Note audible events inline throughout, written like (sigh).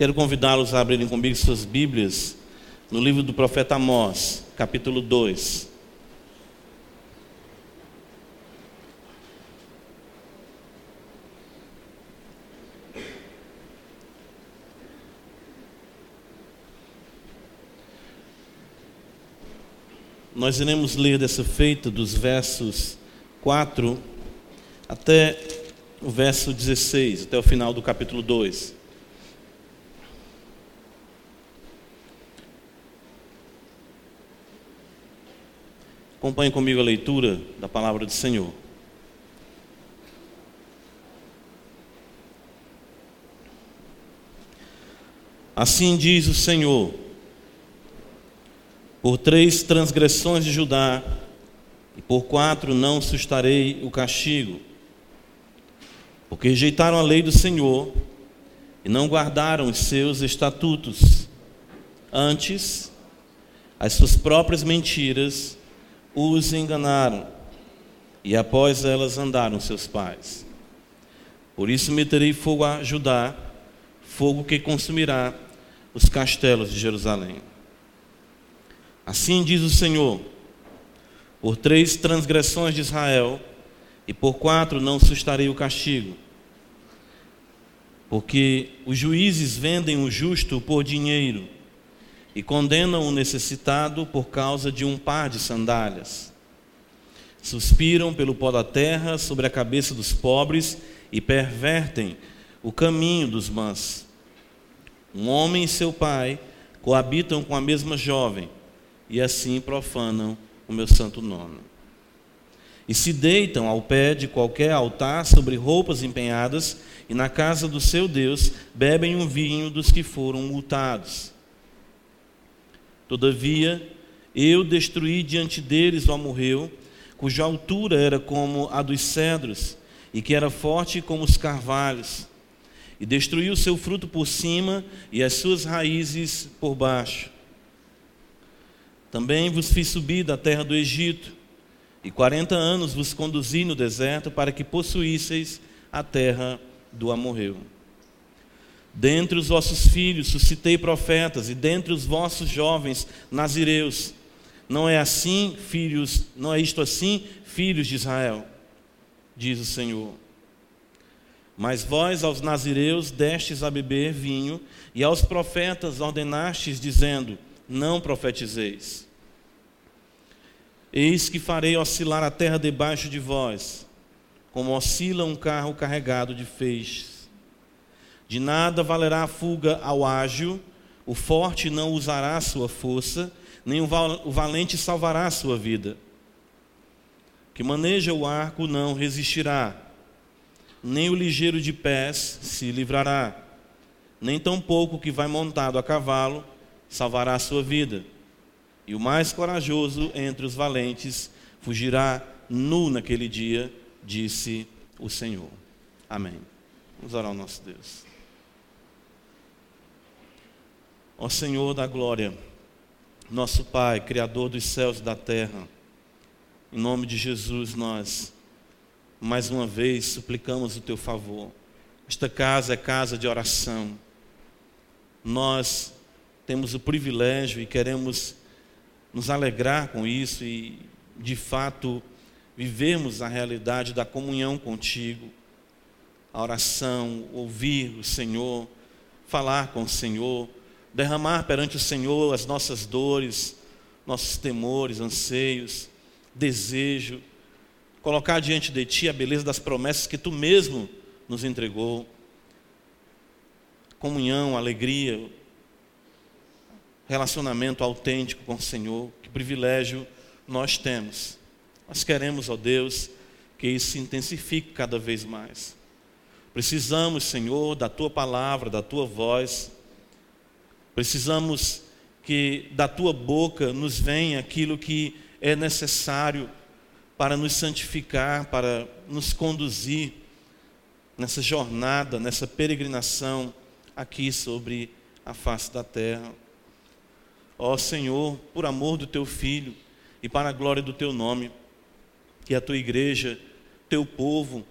Quero convidá-los a abrirem comigo suas Bíblias no livro do profeta Amós, capítulo 2. Nós iremos ler dessa feita dos versos 4 até o verso 16, até o final do capítulo 2. Acompanhe comigo a leitura da palavra do Senhor. Assim diz o Senhor: por três transgressões de Judá, e por quatro não sustarei o castigo, porque rejeitaram a lei do Senhor e não guardaram os seus estatutos. Antes, as suas próprias mentiras os enganaram, e após elas andaram seus pais. Por isso meterei fogo a Judá, fogo que consumirá os castelos de Jerusalém. Assim diz o Senhor: por três transgressões de Israel, e por quatro não sustarei o castigo. Porque os juízes vendem o justo por dinheiro e condenam o necessitado por causa de um par de sandálias. Suspiram pelo pó da terra sobre a cabeça dos pobres e pervertem o caminho dos mãos. Um homem e seu pai coabitam com a mesma jovem e assim profanam o meu santo nome. E se deitam ao pé de qualquer altar sobre roupas empenhadas, e na casa do seu Deus bebem um vinho dos que foram multados. Todavia, eu destruí diante deles o amorreu, cuja altura era como a dos cedros, e que era forte como os carvalhos, e destruí o seu fruto por cima e as suas raízes por baixo. Também vos fiz subir da terra do Egito, e quarenta anos vos conduzi no deserto para que possuísseis a terra do amorreu. Dentre os vossos filhos suscitei profetas, e dentre os vossos jovens nazireus. Não é assim, filhos, não é isto assim, filhos de Israel, diz o Senhor. Mas vós aos nazireus destes a beber vinho, e aos profetas ordenastes, dizendo: Não profetizeis. Eis que farei oscilar a terra debaixo de vós, como oscila um carro carregado de feixes de nada valerá a fuga ao ágil, o forte não usará sua força, nem o valente salvará sua vida. Que maneja o arco não resistirá, nem o ligeiro de pés se livrará, nem tampouco que vai montado a cavalo salvará sua vida. E o mais corajoso entre os valentes fugirá nu naquele dia, disse o Senhor. Amém. Vamos orar ao nosso Deus. Ó Senhor da glória, nosso Pai, Criador dos céus e da terra, em nome de Jesus nós, mais uma vez, suplicamos o Teu favor. Esta casa é casa de oração. Nós temos o privilégio e queremos nos alegrar com isso e, de fato, vivermos a realidade da comunhão contigo, a oração, ouvir o Senhor, falar com o Senhor derramar perante o Senhor as nossas dores, nossos temores, anseios, desejo, colocar diante de Ti a beleza das promessas que Tu mesmo nos entregou. Comunhão, alegria, relacionamento autêntico com o Senhor, que privilégio nós temos. Nós queremos, ó Deus, que isso se intensifique cada vez mais. Precisamos, Senhor, da Tua palavra, da Tua voz Precisamos que da tua boca nos venha aquilo que é necessário para nos santificar, para nos conduzir nessa jornada, nessa peregrinação aqui sobre a face da terra. Ó Senhor, por amor do teu filho e para a glória do teu nome, que a tua igreja, teu povo,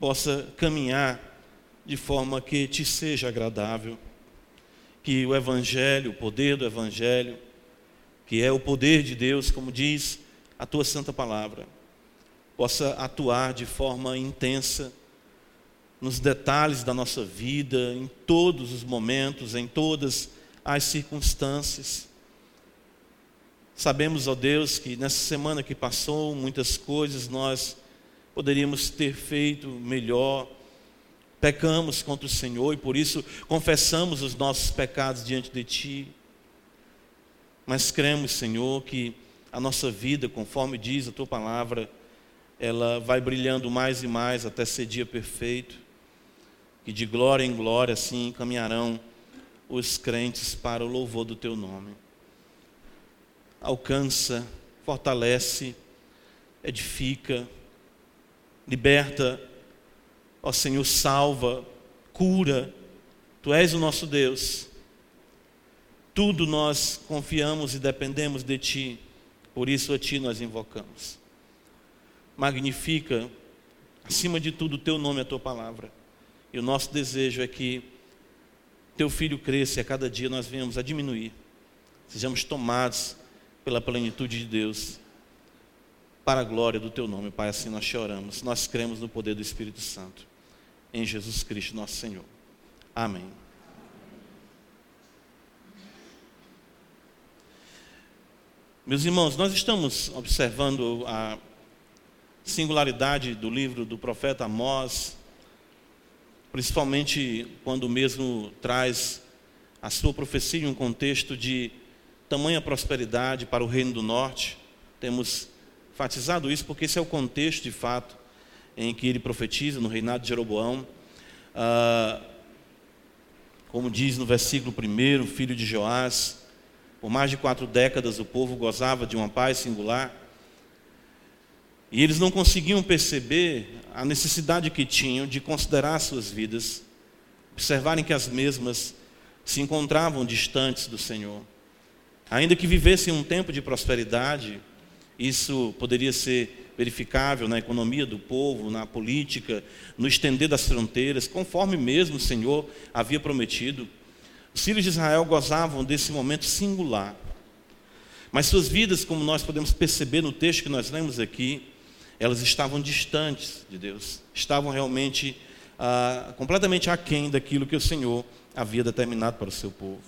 possa caminhar de forma que te seja agradável. Que o Evangelho, o poder do Evangelho, que é o poder de Deus, como diz a tua santa palavra, possa atuar de forma intensa nos detalhes da nossa vida, em todos os momentos, em todas as circunstâncias. Sabemos, ó Deus, que nessa semana que passou, muitas coisas nós poderíamos ter feito melhor. Pecamos contra o Senhor e por isso confessamos os nossos pecados diante de Ti. Mas cremos, Senhor, que a nossa vida, conforme diz a Tua palavra, ela vai brilhando mais e mais até ser dia perfeito. Que de glória em glória assim caminharão os crentes para o louvor do Teu nome. Alcança, fortalece, edifica, liberta, ó Senhor, salva, cura. Tu és o nosso Deus. Tudo nós confiamos e dependemos de Ti, por isso a Ti nós invocamos. Magnifica, acima de tudo, o Teu nome e a Tua palavra. E o nosso desejo é que Teu Filho cresça e a cada dia nós venhamos a diminuir, sejamos tomados pela plenitude de Deus para a glória do teu nome, Pai. Assim nós choramos. Nós cremos no poder do Espírito Santo. Em Jesus Cristo, nosso Senhor. Amém. Meus irmãos, nós estamos observando a singularidade do livro do profeta Amós, principalmente quando mesmo traz a sua profecia em um contexto de tamanha prosperidade para o reino do norte. Temos enfatizado isso porque esse é o contexto de fato em que ele profetiza no reinado de Jeroboão. Ah, como diz no versículo 1, filho de Joás, por mais de quatro décadas o povo gozava de uma paz singular. E eles não conseguiam perceber a necessidade que tinham de considerar suas vidas, observarem que as mesmas se encontravam distantes do Senhor. Ainda que vivessem um tempo de prosperidade, isso poderia ser verificável na economia do povo, na política, no estender das fronteiras, conforme mesmo o Senhor havia prometido. Os filhos de Israel gozavam desse momento singular. Mas suas vidas, como nós podemos perceber no texto que nós lemos aqui, elas estavam distantes de Deus, estavam realmente ah, completamente aquém daquilo que o Senhor havia determinado para o seu povo.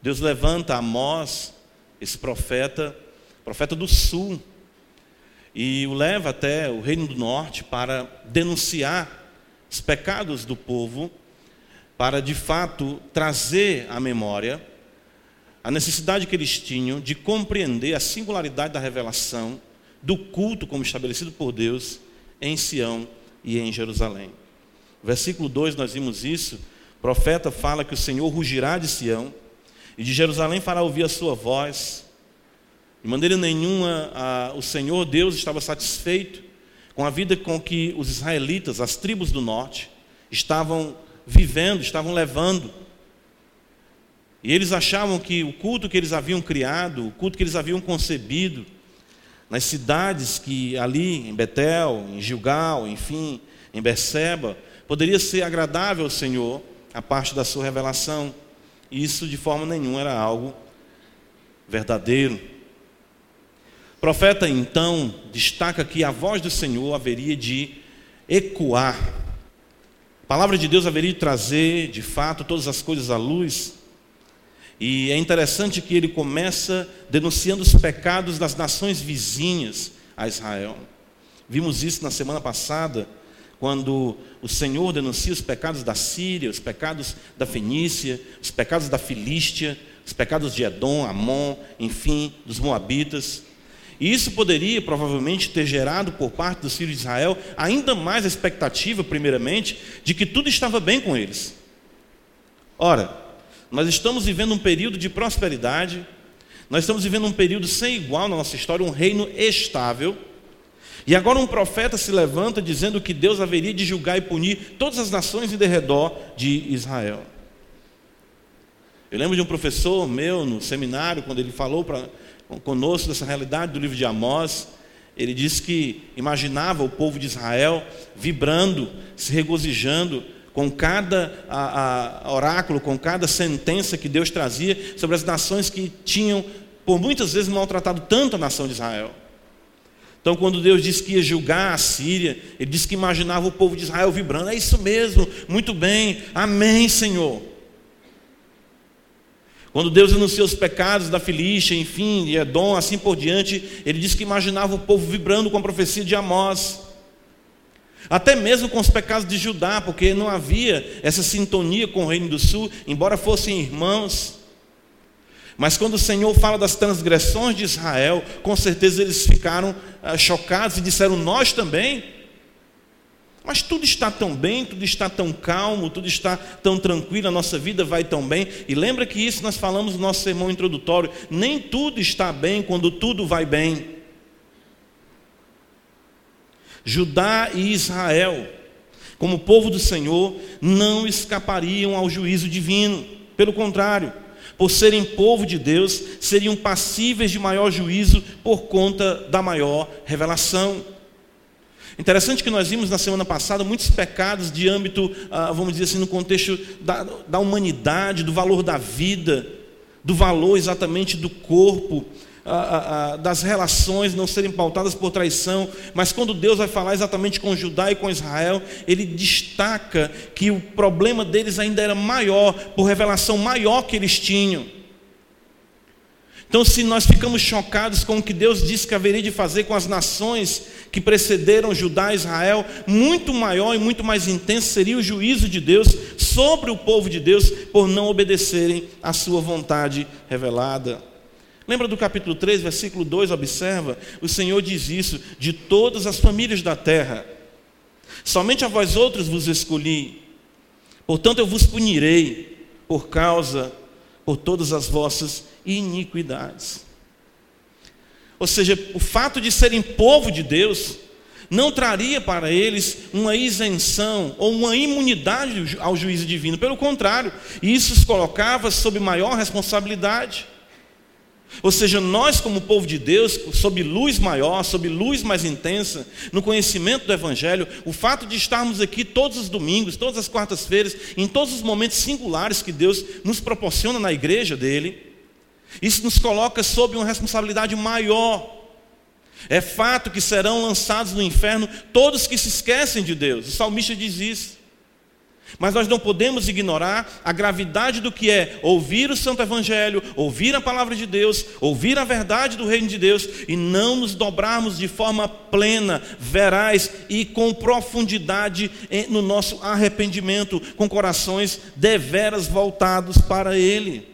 Deus levanta Amós, esse profeta, profeta do sul, e o leva até o reino do norte para denunciar os pecados do povo, para de fato trazer à memória a necessidade que eles tinham de compreender a singularidade da revelação do culto como estabelecido por Deus em Sião e em Jerusalém. Versículo 2 nós vimos isso. O profeta fala que o Senhor rugirá de Sião e de Jerusalém fará ouvir a sua voz. De maneira nenhuma a, o Senhor Deus estava satisfeito com a vida com que os israelitas, as tribos do norte, estavam vivendo, estavam levando. E eles achavam que o culto que eles haviam criado, o culto que eles haviam concebido, nas cidades que ali, em Betel, em Gilgal, enfim, em Berseba, poderia ser agradável ao Senhor, a parte da sua revelação. E isso de forma nenhuma era algo verdadeiro. O profeta então destaca que a voz do Senhor haveria de ecoar. A palavra de Deus haveria de trazer, de fato, todas as coisas à luz. E é interessante que ele começa denunciando os pecados das nações vizinhas a Israel. Vimos isso na semana passada, quando o Senhor denuncia os pecados da Síria, os pecados da Fenícia, os pecados da Filístia, os pecados de Edom, Amon, enfim, dos Moabitas. E isso poderia provavelmente ter gerado por parte dos filhos de Israel ainda mais a expectativa, primeiramente, de que tudo estava bem com eles. Ora, nós estamos vivendo um período de prosperidade, nós estamos vivendo um período sem igual na nossa história, um reino estável. E agora um profeta se levanta dizendo que Deus haveria de julgar e punir todas as nações em derredor de Israel. Eu lembro de um professor meu no seminário, quando ele falou para conosco dessa realidade do livro de Amós. Ele disse que imaginava o povo de Israel vibrando, se regozijando com cada a, a oráculo, com cada sentença que Deus trazia sobre as nações que tinham, por muitas vezes, maltratado tanto a nação de Israel. Então, quando Deus disse que ia julgar a Síria, Ele disse que imaginava o povo de Israel vibrando. É isso mesmo, muito bem, amém, Senhor. Quando Deus anunciou os pecados da Filístia, enfim, de Edom, assim por diante, Ele disse que imaginava o povo vibrando com a profecia de Amós. Até mesmo com os pecados de Judá, porque não havia essa sintonia com o Reino do Sul, embora fossem irmãos. Mas quando o Senhor fala das transgressões de Israel, com certeza eles ficaram ah, chocados e disseram: Nós também. Mas tudo está tão bem, tudo está tão calmo, tudo está tão tranquilo, a nossa vida vai tão bem. E lembra que isso nós falamos no nosso sermão introdutório: nem tudo está bem quando tudo vai bem. Judá e Israel, como povo do Senhor, não escapariam ao juízo divino. Pelo contrário, por serem povo de Deus, seriam passíveis de maior juízo por conta da maior revelação. Interessante que nós vimos na semana passada muitos pecados de âmbito, ah, vamos dizer assim, no contexto da, da humanidade, do valor da vida, do valor exatamente do corpo, das relações não serem pautadas por traição, mas quando Deus vai falar exatamente com Judá e com Israel, ele destaca que o problema deles ainda era maior, por revelação maior que eles tinham. Então, se nós ficamos chocados com o que Deus disse que haveria de fazer com as nações que precederam Judá e Israel, muito maior e muito mais intenso seria o juízo de Deus sobre o povo de Deus por não obedecerem à sua vontade revelada. Lembra do capítulo 3, versículo 2, observa? O Senhor diz isso de todas as famílias da terra. Somente a vós outros vos escolhi. Portanto, eu vos punirei por causa, por todas as vossas iniquidades. Ou seja, o fato de serem povo de Deus não traria para eles uma isenção ou uma imunidade ao juízo divino. Pelo contrário, isso os colocava sob maior responsabilidade. Ou seja, nós, como povo de Deus, sob luz maior, sob luz mais intensa, no conhecimento do Evangelho, o fato de estarmos aqui todos os domingos, todas as quartas-feiras, em todos os momentos singulares que Deus nos proporciona na igreja dele, isso nos coloca sob uma responsabilidade maior. É fato que serão lançados no inferno todos que se esquecem de Deus. O salmista diz isso. Mas nós não podemos ignorar a gravidade do que é ouvir o Santo Evangelho, ouvir a palavra de Deus, ouvir a verdade do Reino de Deus e não nos dobrarmos de forma plena, veraz e com profundidade no nosso arrependimento, com corações deveras voltados para Ele.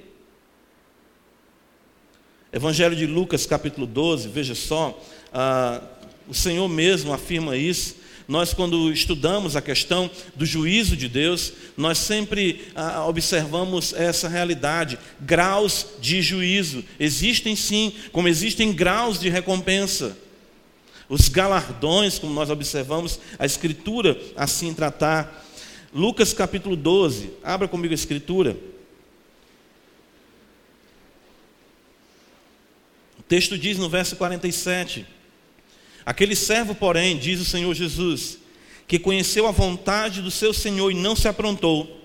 Evangelho de Lucas, capítulo 12, veja só, ah, o Senhor mesmo afirma isso nós, quando estudamos a questão do juízo de Deus, nós sempre ah, observamos essa realidade, graus de juízo. Existem sim, como existem graus de recompensa. Os galardões, como nós observamos, a Escritura assim tratar. Lucas capítulo 12, abra comigo a Escritura. O texto diz no verso 47. Aquele servo, porém, diz o Senhor Jesus, que conheceu a vontade do seu Senhor e não se aprontou,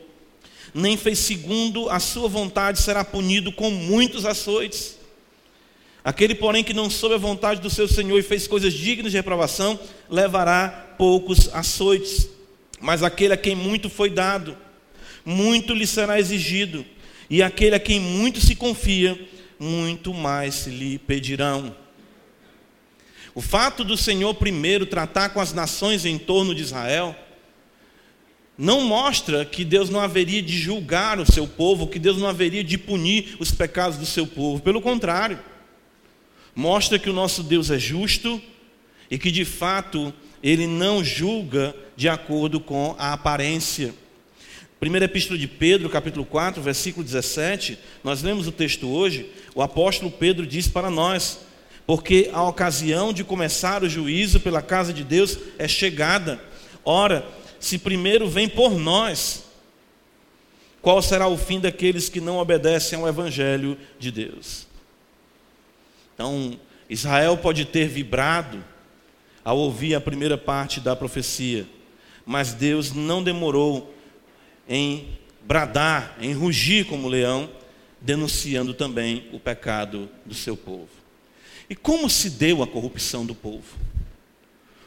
nem fez segundo a sua vontade, será punido com muitos açoites. Aquele, porém, que não soube a vontade do seu Senhor e fez coisas dignas de reprovação, levará poucos açoites. Mas aquele a quem muito foi dado, muito lhe será exigido, e aquele a quem muito se confia, muito mais lhe pedirão. O fato do Senhor primeiro tratar com as nações em torno de Israel não mostra que Deus não haveria de julgar o seu povo, que Deus não haveria de punir os pecados do seu povo. Pelo contrário, mostra que o nosso Deus é justo e que de fato ele não julga de acordo com a aparência. Primeira Epístola de Pedro, capítulo 4, versículo 17, nós lemos o texto hoje, o apóstolo Pedro diz para nós: porque a ocasião de começar o juízo pela casa de Deus é chegada. Ora, se primeiro vem por nós, qual será o fim daqueles que não obedecem ao Evangelho de Deus? Então, Israel pode ter vibrado ao ouvir a primeira parte da profecia, mas Deus não demorou em bradar, em rugir como leão, denunciando também o pecado do seu povo. E como se deu a corrupção do povo?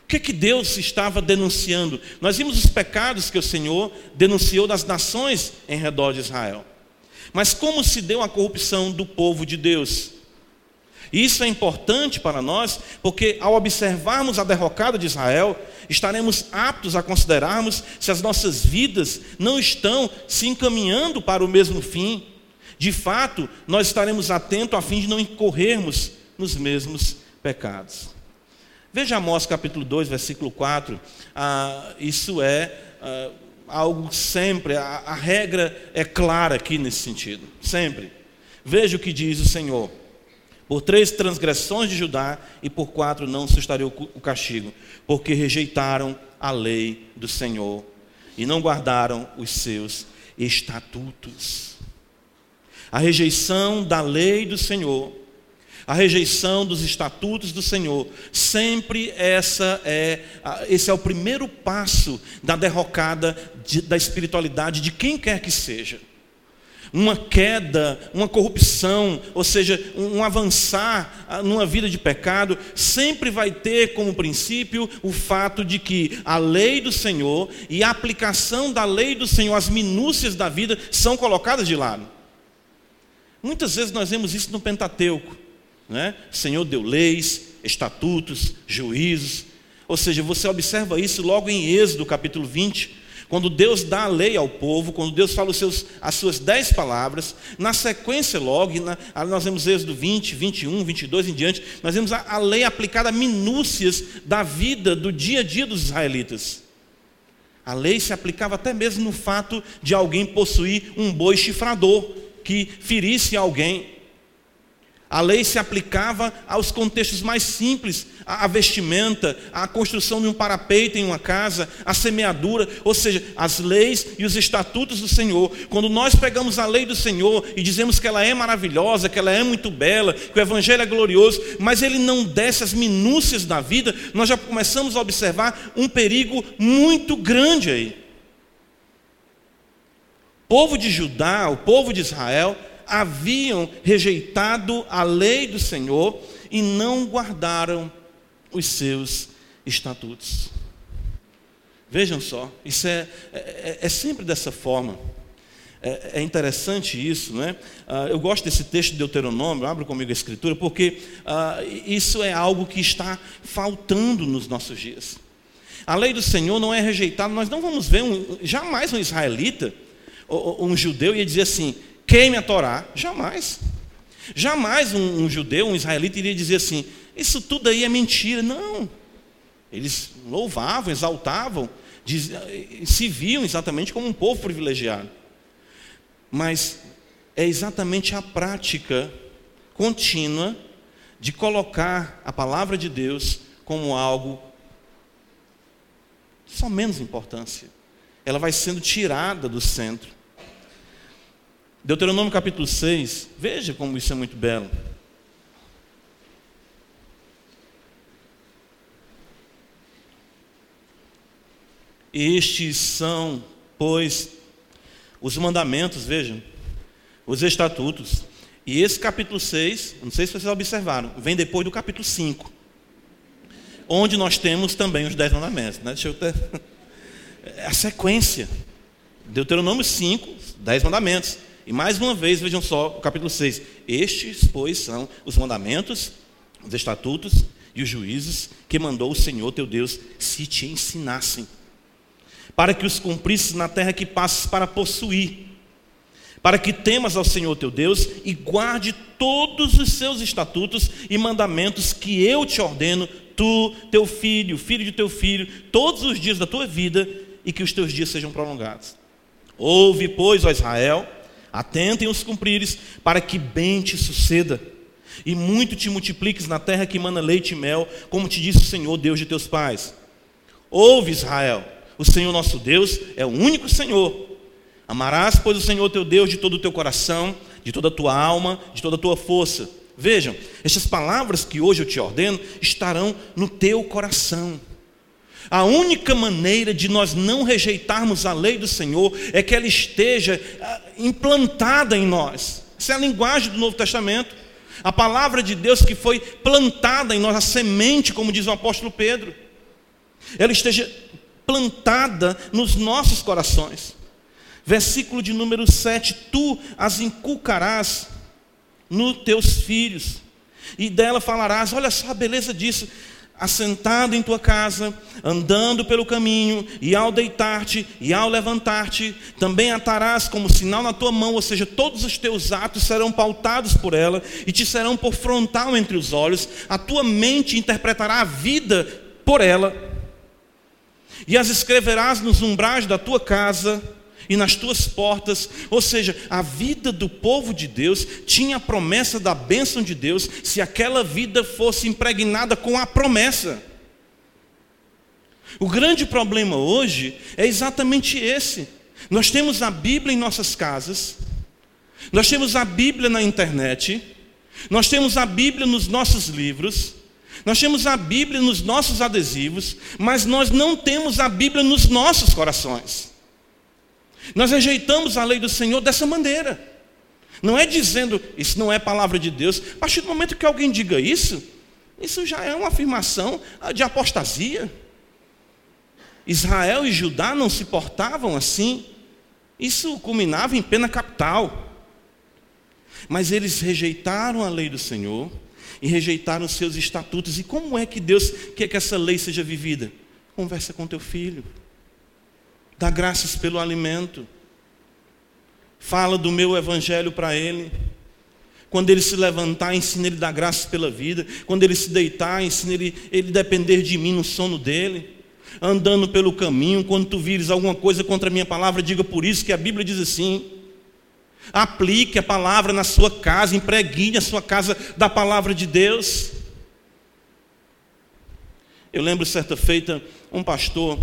O que, que Deus estava denunciando? Nós vimos os pecados que o Senhor denunciou das nações em redor de Israel. Mas como se deu a corrupção do povo de Deus? Isso é importante para nós, porque ao observarmos a derrocada de Israel, estaremos aptos a considerarmos se as nossas vidas não estão se encaminhando para o mesmo fim. De fato, nós estaremos atentos a fim de não incorrermos nos mesmos pecados. Veja Amós capítulo 2, versículo 4. Ah, isso é ah, algo sempre, a, a regra é clara aqui nesse sentido, sempre. Veja o que diz o Senhor. Por três transgressões de Judá e por quatro não sustaria o castigo, porque rejeitaram a lei do Senhor e não guardaram os seus estatutos. A rejeição da lei do Senhor, a rejeição dos estatutos do Senhor, sempre essa é esse é o primeiro passo da derrocada de, da espiritualidade de quem quer que seja uma queda, uma corrupção, ou seja, um avançar ah, numa vida de pecado, sempre vai ter como princípio o fato de que a lei do Senhor e a aplicação da lei do Senhor, as minúcias da vida, são colocadas de lado. Muitas vezes nós vemos isso no Pentateuco. Né? O Senhor deu leis, estatutos, juízos. Ou seja, você observa isso logo em Êxodo capítulo 20, quando Deus dá a lei ao povo, quando Deus fala seus, as suas dez palavras, na sequência logo, na, nós vemos Êxodo 20, 21, 22 em diante, nós vemos a, a lei aplicada a minúcias da vida, do dia a dia dos israelitas. A lei se aplicava até mesmo no fato de alguém possuir um boi chifrador que ferisse alguém. A lei se aplicava aos contextos mais simples, a vestimenta, a construção de um parapeito em uma casa, a semeadura, ou seja, as leis e os estatutos do Senhor. Quando nós pegamos a lei do Senhor e dizemos que ela é maravilhosa, que ela é muito bela, que o Evangelho é glorioso, mas ele não desce as minúcias da vida, nós já começamos a observar um perigo muito grande aí. O povo de Judá, o povo de Israel, haviam rejeitado a lei do Senhor e não guardaram os seus estatutos. Vejam só, isso é, é, é sempre dessa forma. É, é, interessante isso, né? Eu gosto desse texto de Deuteronômio, abra comigo a escritura, porque ah, isso é algo que está faltando nos nossos dias. A lei do Senhor não é rejeitada, nós não vamos ver um, jamais um israelita, um judeu, ia dizer assim: queime a Torá. Jamais. Jamais um, um judeu, um israelita iria dizer assim: isso tudo aí é mentira. Não. Eles louvavam, exaltavam, diz, se viam exatamente como um povo privilegiado. Mas é exatamente a prática contínua de colocar a palavra de Deus como algo só menos importância. Ela vai sendo tirada do centro. Deuteronômio capítulo 6, veja como isso é muito belo. Estes são, pois, os mandamentos, vejam, os estatutos. E esse capítulo 6, não sei se vocês observaram, vem depois do capítulo 5, onde nós temos também os dez mandamentos. Né? Deixa eu ter... (laughs) É a sequência. Deuteronômio 5, dez mandamentos. E mais uma vez, vejam só o capítulo 6. Estes, pois, são os mandamentos, os estatutos e os juízes que mandou o Senhor teu Deus se te ensinassem, para que os cumprisses na terra que passes para possuir, para que temas ao Senhor teu Deus e guarde todos os seus estatutos e mandamentos que eu te ordeno, tu, teu filho, filho de teu filho, todos os dias da tua vida, e que os teus dias sejam prolongados. Ouve, pois, ó Israel, Atentem os cumprires, para que bem te suceda, e muito te multipliques na terra que mana leite e mel, como te disse o Senhor, Deus de teus pais. Ouve, Israel, o Senhor nosso Deus é o único Senhor. Amarás, pois, o Senhor teu Deus de todo o teu coração, de toda a tua alma, de toda a tua força. Vejam, estas palavras que hoje eu te ordeno estarão no teu coração. A única maneira de nós não rejeitarmos a lei do Senhor é que ela esteja ah, implantada em nós. Essa é a linguagem do Novo Testamento. A palavra de Deus que foi plantada em nós, a semente, como diz o apóstolo Pedro, ela esteja plantada nos nossos corações. Versículo de número 7: Tu as inculcarás nos teus filhos, e dela falarás. Olha só a beleza disso assentado em tua casa, andando pelo caminho, e ao deitar-te e ao levantar-te, também atarás como sinal na tua mão, ou seja, todos os teus atos serão pautados por ela e te serão por frontal entre os olhos, a tua mente interpretará a vida por ela, e as escreverás nos umbrais da tua casa, e nas tuas portas, ou seja, a vida do povo de Deus tinha a promessa da bênção de Deus, se aquela vida fosse impregnada com a promessa. O grande problema hoje é exatamente esse. Nós temos a Bíblia em nossas casas, nós temos a Bíblia na internet, nós temos a Bíblia nos nossos livros, nós temos a Bíblia nos nossos adesivos, mas nós não temos a Bíblia nos nossos corações. Nós rejeitamos a lei do Senhor dessa maneira. Não é dizendo, isso não é palavra de Deus. A partir do momento que alguém diga isso, isso já é uma afirmação de apostasia. Israel e Judá não se portavam assim. Isso culminava em pena capital. Mas eles rejeitaram a lei do Senhor e rejeitaram os seus estatutos. E como é que Deus quer que essa lei seja vivida? Conversa com teu filho. Dá graças pelo alimento. Fala do meu evangelho para ele. Quando ele se levantar, ensina ele a dar graças pela vida. Quando ele se deitar, ensina ele, ele depender de mim no sono dele. Andando pelo caminho, quando tu vires alguma coisa contra a minha palavra, diga por isso que a Bíblia diz assim. Aplique a palavra na sua casa, impregne a sua casa da palavra de Deus. Eu lembro certa feita, um pastor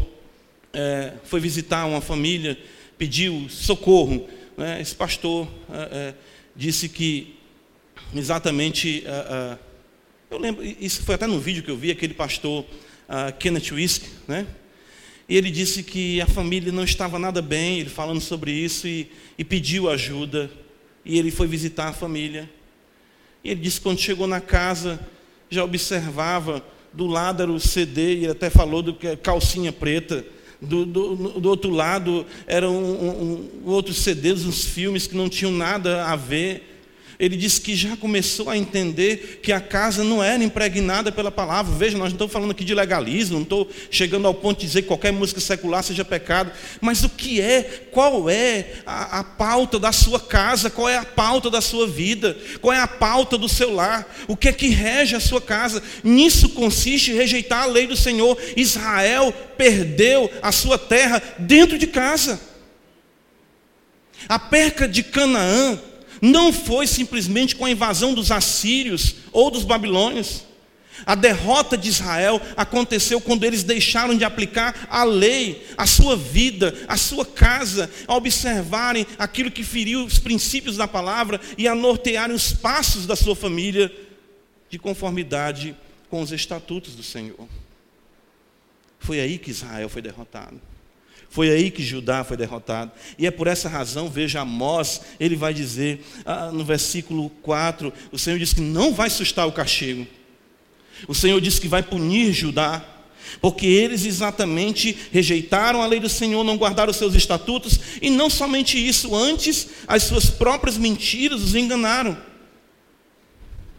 é, foi visitar uma família, pediu socorro. Né? Esse pastor é, é, disse que exatamente. É, é, eu lembro, isso foi até no vídeo que eu vi, aquele pastor Kenneth Wisk, né? E ele disse que a família não estava nada bem, ele falando sobre isso, e, e pediu ajuda. E ele foi visitar a família. E ele disse que quando chegou na casa, já observava, do lado era o CD, e ele até falou do que calcinha preta do, do, do outro lado eram um, um, outros CDs, uns filmes que não tinham nada a ver. Ele disse que já começou a entender que a casa não era impregnada pela palavra. Veja, nós não estamos falando aqui de legalismo, não estou chegando ao ponto de dizer que qualquer música secular seja pecado. Mas o que é, qual é a, a pauta da sua casa, qual é a pauta da sua vida, qual é a pauta do seu lar, o que é que rege a sua casa. Nisso consiste rejeitar a lei do Senhor. Israel perdeu a sua terra dentro de casa. A perca de Canaã não foi simplesmente com a invasão dos assírios ou dos babilônios. A derrota de Israel aconteceu quando eles deixaram de aplicar a lei, a sua vida, a sua casa, a observarem aquilo que feriu os princípios da palavra e a nortearem os passos da sua família de conformidade com os estatutos do Senhor. Foi aí que Israel foi derrotado. Foi aí que Judá foi derrotado. E é por essa razão, veja Amós, ele vai dizer ah, no versículo 4: o Senhor diz que não vai sustar o castigo. O Senhor diz que vai punir Judá, porque eles exatamente rejeitaram a lei do Senhor, não guardaram os seus estatutos, e não somente isso, antes as suas próprias mentiras os enganaram.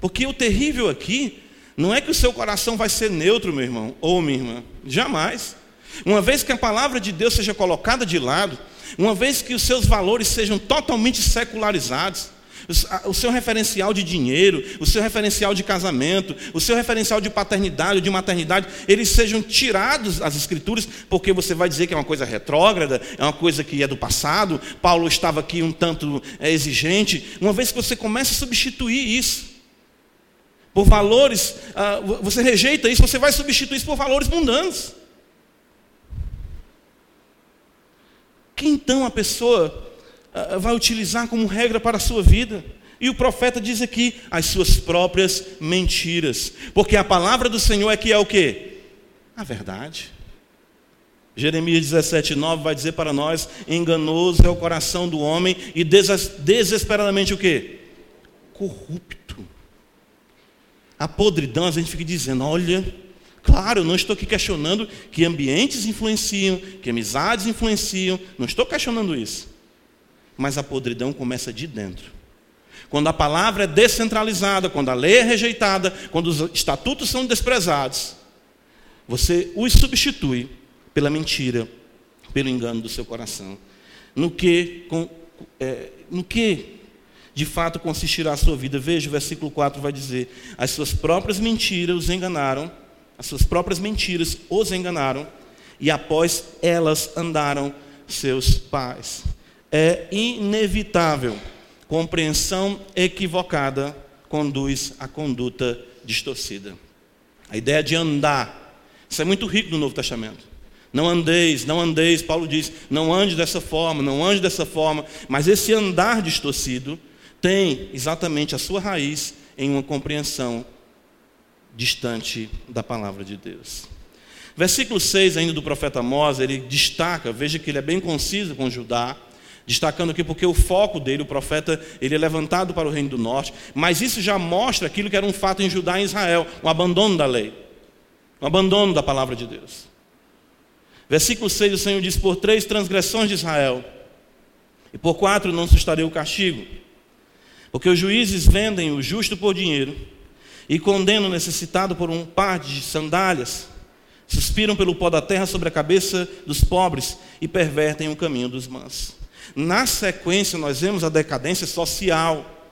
Porque o terrível aqui não é que o seu coração vai ser neutro, meu irmão, ou minha irmã, jamais. Uma vez que a palavra de Deus seja colocada de lado, uma vez que os seus valores sejam totalmente secularizados, o seu referencial de dinheiro, o seu referencial de casamento, o seu referencial de paternidade ou de maternidade, eles sejam tirados das escrituras, porque você vai dizer que é uma coisa retrógrada, é uma coisa que é do passado, Paulo estava aqui um tanto é, exigente. Uma vez que você começa a substituir isso por valores, ah, você rejeita isso, você vai substituir isso por valores mundanos. Que então a pessoa ah, vai utilizar como regra para a sua vida? E o profeta diz aqui as suas próprias mentiras, porque a palavra do Senhor é que é o que? A verdade. Jeremias 17, 9 vai dizer para nós: enganoso é o coração do homem e desesperadamente o que? Corrupto. A podridão, a gente fica dizendo: olha, claro, eu não estou aqui questionando que ambientes influenciam, que amizades influenciam, não estou questionando isso. Mas a podridão começa de dentro. Quando a palavra é descentralizada, quando a lei é rejeitada, quando os estatutos são desprezados, você os substitui pela mentira, pelo engano do seu coração. No que, com, é, no que de fato consistirá a sua vida? Veja, o versículo 4 vai dizer: As suas próprias mentiras os enganaram, as suas próprias mentiras os enganaram, e após elas andaram seus pais. É inevitável Compreensão equivocada conduz à conduta distorcida. A ideia de andar, isso é muito rico no Novo Testamento. Não andeis, não andeis, Paulo diz, não ande dessa forma, não ande dessa forma, mas esse andar distorcido tem exatamente a sua raiz em uma compreensão distante da palavra de Deus. Versículo 6 ainda do profeta Amós, ele destaca, veja que ele é bem conciso com Judá, Destacando aqui porque o foco dele, o profeta, ele é levantado para o reino do norte, mas isso já mostra aquilo que era um fato em Judá e Israel, um abandono da lei, um abandono da palavra de Deus. Versículo 6, o Senhor diz: Por três transgressões de Israel, e por quatro não sustarei o castigo, porque os juízes vendem o justo por dinheiro, e condenam o necessitado por um par de sandálias, suspiram pelo pó da terra sobre a cabeça dos pobres e pervertem o caminho dos mansos. Na sequência, nós vemos a decadência social.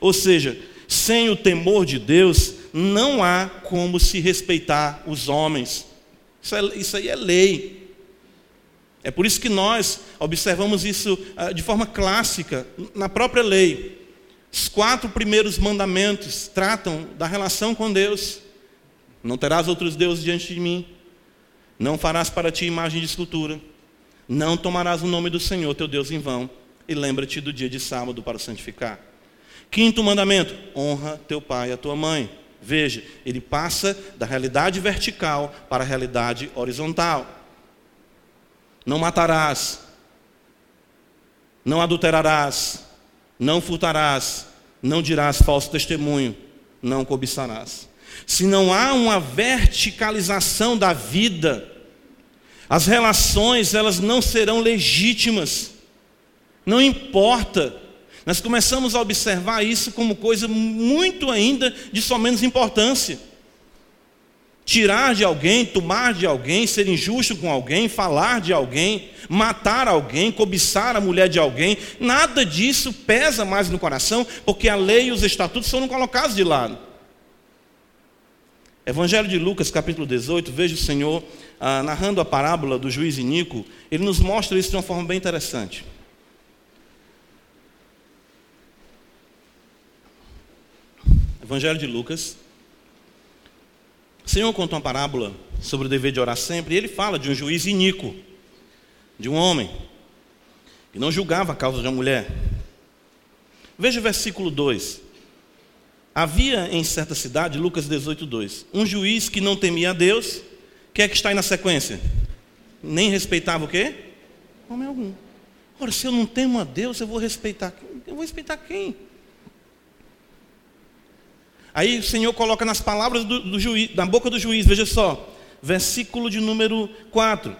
Ou seja, sem o temor de Deus, não há como se respeitar os homens. Isso, é, isso aí é lei. É por isso que nós observamos isso uh, de forma clássica na própria lei. Os quatro primeiros mandamentos tratam da relação com Deus. Não terás outros deuses diante de mim. Não farás para ti imagem de escultura. Não tomarás o nome do Senhor teu Deus em vão, e lembra-te do dia de sábado para santificar. Quinto mandamento: honra teu pai e a tua mãe. Veja, ele passa da realidade vertical para a realidade horizontal. Não matarás, não adulterarás, não furtarás, não dirás falso testemunho, não cobiçarás. Se não há uma verticalização da vida, as relações, elas não serão legítimas. Não importa. Nós começamos a observar isso como coisa muito ainda de só menos importância. Tirar de alguém, tomar de alguém, ser injusto com alguém, falar de alguém, matar alguém, cobiçar a mulher de alguém, nada disso pesa mais no coração, porque a lei e os estatutos foram colocados de lado. Evangelho de Lucas, capítulo 18, veja o Senhor ah, narrando a parábola do juiz Inico, ele nos mostra isso de uma forma bem interessante. Evangelho de Lucas. O Senhor conta uma parábola sobre o dever de orar sempre, e ele fala de um juiz iníquo, de um homem, que não julgava a causa de uma mulher. Veja o versículo 2. Havia em certa cidade, Lucas 18, 2, um juiz que não temia a Deus o que é que está aí na sequência? Nem respeitava o quê? Homem algum. Ora, se eu não temo a Deus, eu vou respeitar. Eu vou respeitar quem? Aí o Senhor coloca nas palavras do, do juiz, na boca do juiz, veja só, versículo de número 4.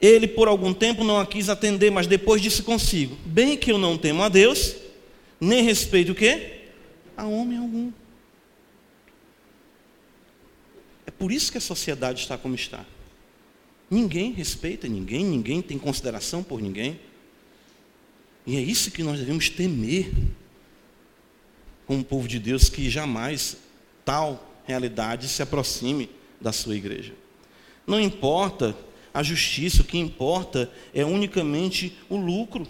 Ele por algum tempo não a quis atender, mas depois disse consigo: Bem que eu não temo a Deus, nem respeito o quê? A homem algum. por isso que a sociedade está como está. Ninguém respeita ninguém, ninguém tem consideração por ninguém. E é isso que nós devemos temer como povo de Deus que jamais tal realidade se aproxime da sua igreja. Não importa a justiça, o que importa é unicamente o lucro.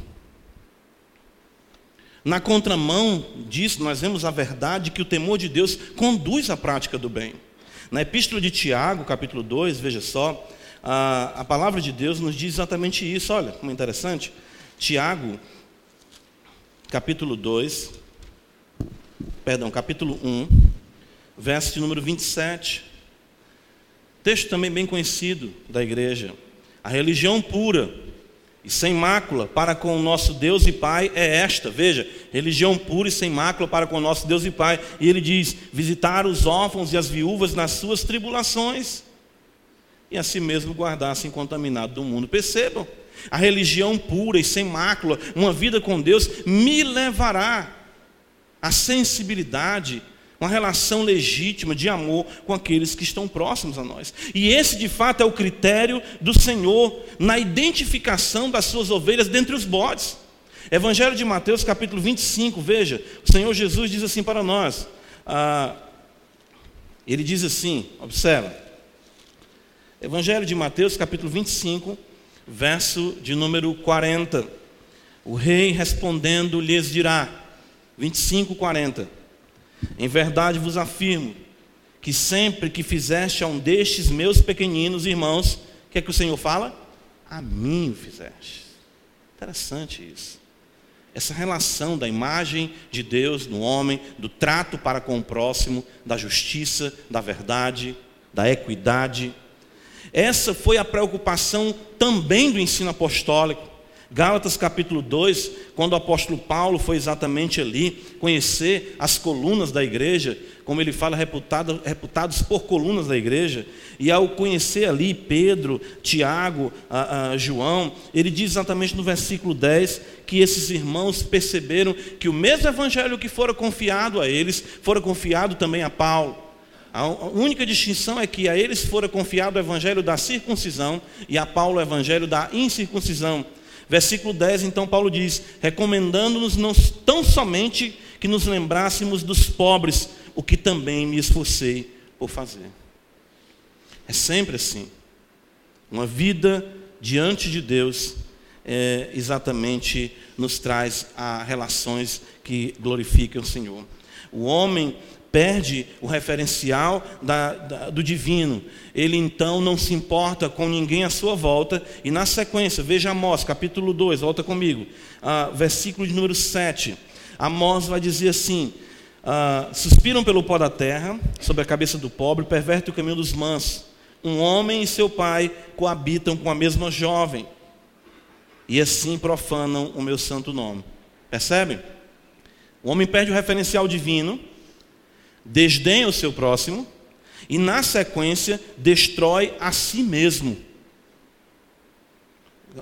Na contramão disso, nós vemos a verdade que o temor de Deus conduz à prática do bem. Na epístola de Tiago, capítulo 2, veja só, a, a palavra de Deus nos diz exatamente isso. Olha como é interessante. Tiago, capítulo 2, perdão, capítulo 1, verso de número 27. Texto também bem conhecido da igreja. A religião pura e sem mácula para com o nosso Deus e Pai é esta. Veja, religião pura e sem mácula para com o nosso Deus e Pai. E ele diz: visitar os órfãos e as viúvas nas suas tribulações e assim mesmo guardar-se incontaminado do mundo. Percebam, a religião pura e sem mácula, uma vida com Deus, me levará à sensibilidade, uma relação legítima de amor com aqueles que estão próximos a nós. E esse, de fato, é o critério do Senhor na identificação das suas ovelhas dentre os bodes. Evangelho de Mateus, capítulo 25, veja, o Senhor Jesus diz assim para nós: ah, ele diz assim, observa, Evangelho de Mateus, capítulo 25, verso de número 40. O rei respondendo lhes dirá, 25, 40. Em verdade vos afirmo que sempre que fizeste a um destes meus pequeninos irmãos, o que é que o Senhor fala? A mim o fizeste. Interessante isso. Essa relação da imagem de Deus no homem, do trato para com o próximo, da justiça, da verdade, da equidade, essa foi a preocupação também do ensino apostólico. Gálatas capítulo 2, quando o apóstolo Paulo foi exatamente ali conhecer as colunas da igreja, como ele fala, reputado, reputados por colunas da igreja, e ao conhecer ali Pedro, Tiago, a, a João, ele diz exatamente no versículo 10 que esses irmãos perceberam que o mesmo evangelho que fora confiado a eles, fora confiado também a Paulo. A única distinção é que a eles fora confiado o evangelho da circuncisão e a Paulo o evangelho da incircuncisão. Versículo 10, então Paulo diz: recomendando-nos não tão somente que nos lembrássemos dos pobres, o que também me esforcei por fazer. É sempre assim. Uma vida diante de Deus é, exatamente nos traz a relações que glorificam o Senhor. O homem perde o referencial da, da, do divino. Ele então não se importa com ninguém à sua volta. E na sequência, veja Amós, capítulo 2, volta comigo, ah, versículo de número 7. Amós vai dizer assim: ah, Suspiram pelo pó da terra, sobre a cabeça do pobre, perverte o caminho dos mansos. Um homem e seu pai coabitam com a mesma jovem, e assim profanam o meu santo nome. Percebem? O homem perde o referencial divino desdenha o seu próximo e, na sequência, destrói a si mesmo.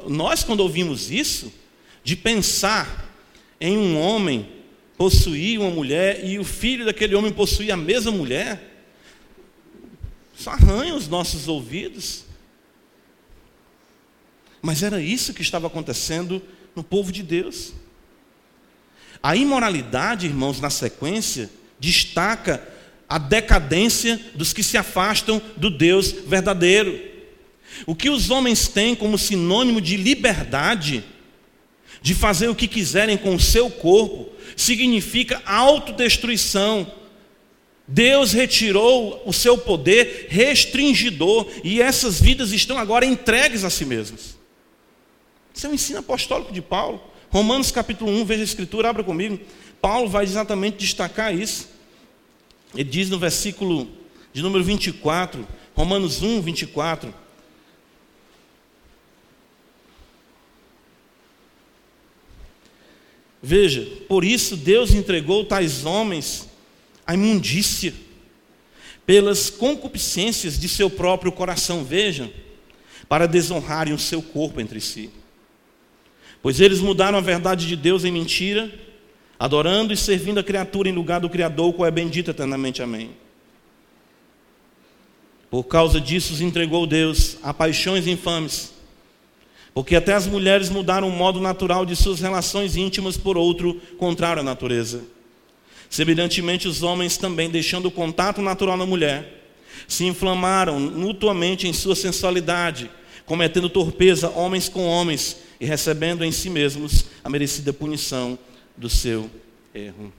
Nós, quando ouvimos isso, de pensar em um homem possuir uma mulher e o filho daquele homem possuir a mesma mulher, isso arranha os nossos ouvidos. Mas era isso que estava acontecendo no povo de Deus. A imoralidade, irmãos, na sequência, destaca a decadência dos que se afastam do Deus verdadeiro. O que os homens têm como sinônimo de liberdade, de fazer o que quiserem com o seu corpo, significa autodestruição. Deus retirou o seu poder restringidor e essas vidas estão agora entregues a si mesmas. Isso é o um ensino apostólico de Paulo. Romanos capítulo 1, veja a escritura, abra comigo. Paulo vai exatamente destacar isso. Ele diz no versículo de número 24, Romanos 1, 24. Veja, por isso Deus entregou tais homens à imundícia, pelas concupiscências de seu próprio coração, vejam, para desonrarem o seu corpo entre si. Pois eles mudaram a verdade de Deus em mentira adorando e servindo a criatura em lugar do Criador, qual é bendito eternamente. Amém. Por causa disso, os entregou Deus a paixões infames, porque até as mulheres mudaram o modo natural de suas relações íntimas por outro contrário à natureza. Semelhantemente, os homens também, deixando o contato natural na mulher, se inflamaram mutuamente em sua sensualidade, cometendo torpeza homens com homens e recebendo em si mesmos a merecida punição do seu erro.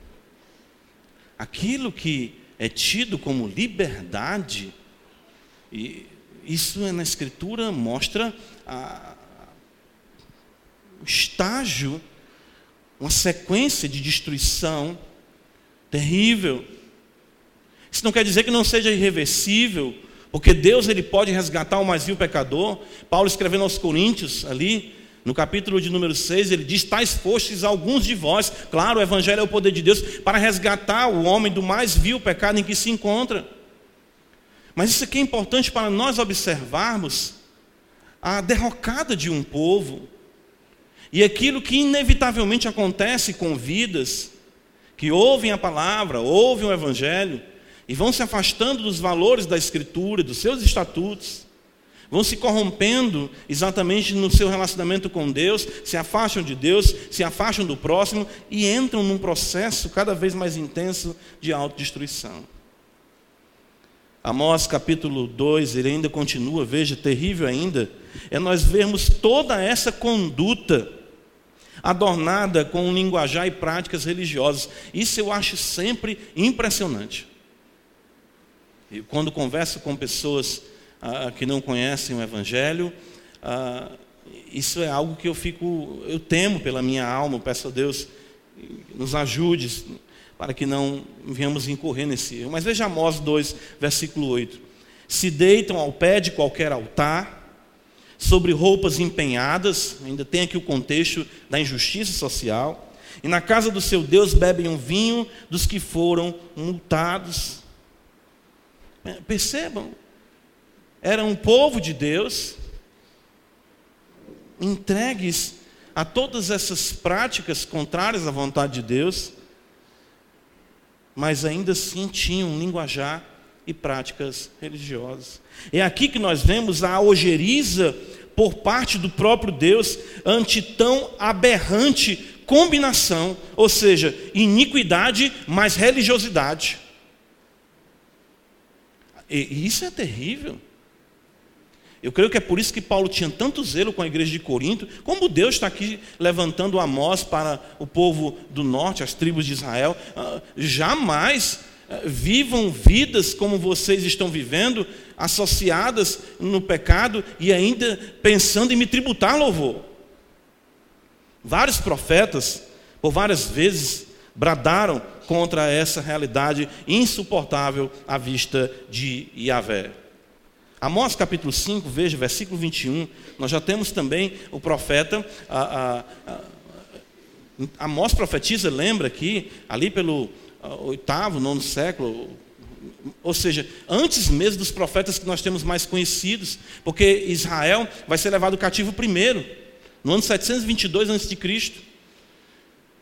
Aquilo que é tido como liberdade, e isso é na Escritura mostra a, o estágio, uma sequência de destruição terrível. Isso não quer dizer que não seja irreversível, Porque Deus ele pode resgatar o mais vil pecador. Paulo escrevendo aos Coríntios ali, no capítulo de número 6, ele diz: Tais fostes alguns de vós. Claro, o evangelho é o poder de Deus para resgatar o homem do mais vil pecado em que se encontra. Mas isso aqui é importante para nós observarmos a derrocada de um povo e aquilo que inevitavelmente acontece com vidas que ouvem a palavra, ouvem o evangelho e vão se afastando dos valores da Escritura, dos seus estatutos, vão se corrompendo exatamente no seu relacionamento com Deus, se afastam de Deus, se afastam do próximo e entram num processo cada vez mais intenso de autodestruição. Amós capítulo 2, ele ainda continua, veja, terrível ainda, é nós vermos toda essa conduta adornada com linguajar e práticas religiosas. Isso eu acho sempre impressionante. E quando converso com pessoas ah, que não conhecem o Evangelho, ah, isso é algo que eu fico, eu temo pela minha alma, peço a Deus nos ajude para que não venhamos incorrer nesse erro. Mas veja Amós 2, versículo 8. Se deitam ao pé de qualquer altar, sobre roupas empenhadas, ainda tem aqui o contexto da injustiça social, e na casa do seu Deus bebem um vinho dos que foram multados. É, percebam, era um povo de Deus, entregues a todas essas práticas contrárias à vontade de Deus, mas ainda assim tinham linguajar e práticas religiosas. É aqui que nós vemos a ojeriza por parte do próprio Deus ante tão aberrante combinação, ou seja, iniquidade mais religiosidade. E isso é terrível. Eu creio que é por isso que Paulo tinha tanto zelo com a igreja de Corinto, como Deus está aqui levantando Amós para o povo do norte, as tribos de Israel. Ah, jamais ah, vivam vidas como vocês estão vivendo, associadas no pecado e ainda pensando em me tributar louvor. Vários profetas, por várias vezes, bradaram contra essa realidade insuportável à vista de Yahvé. Amós capítulo 5, veja, versículo 21, nós já temos também o profeta, a, a, a, Amós profetiza, lembra aqui, ali pelo oitavo, nono século, ou seja, antes mesmo dos profetas que nós temos mais conhecidos, porque Israel vai ser levado cativo primeiro, no ano 722 a.C.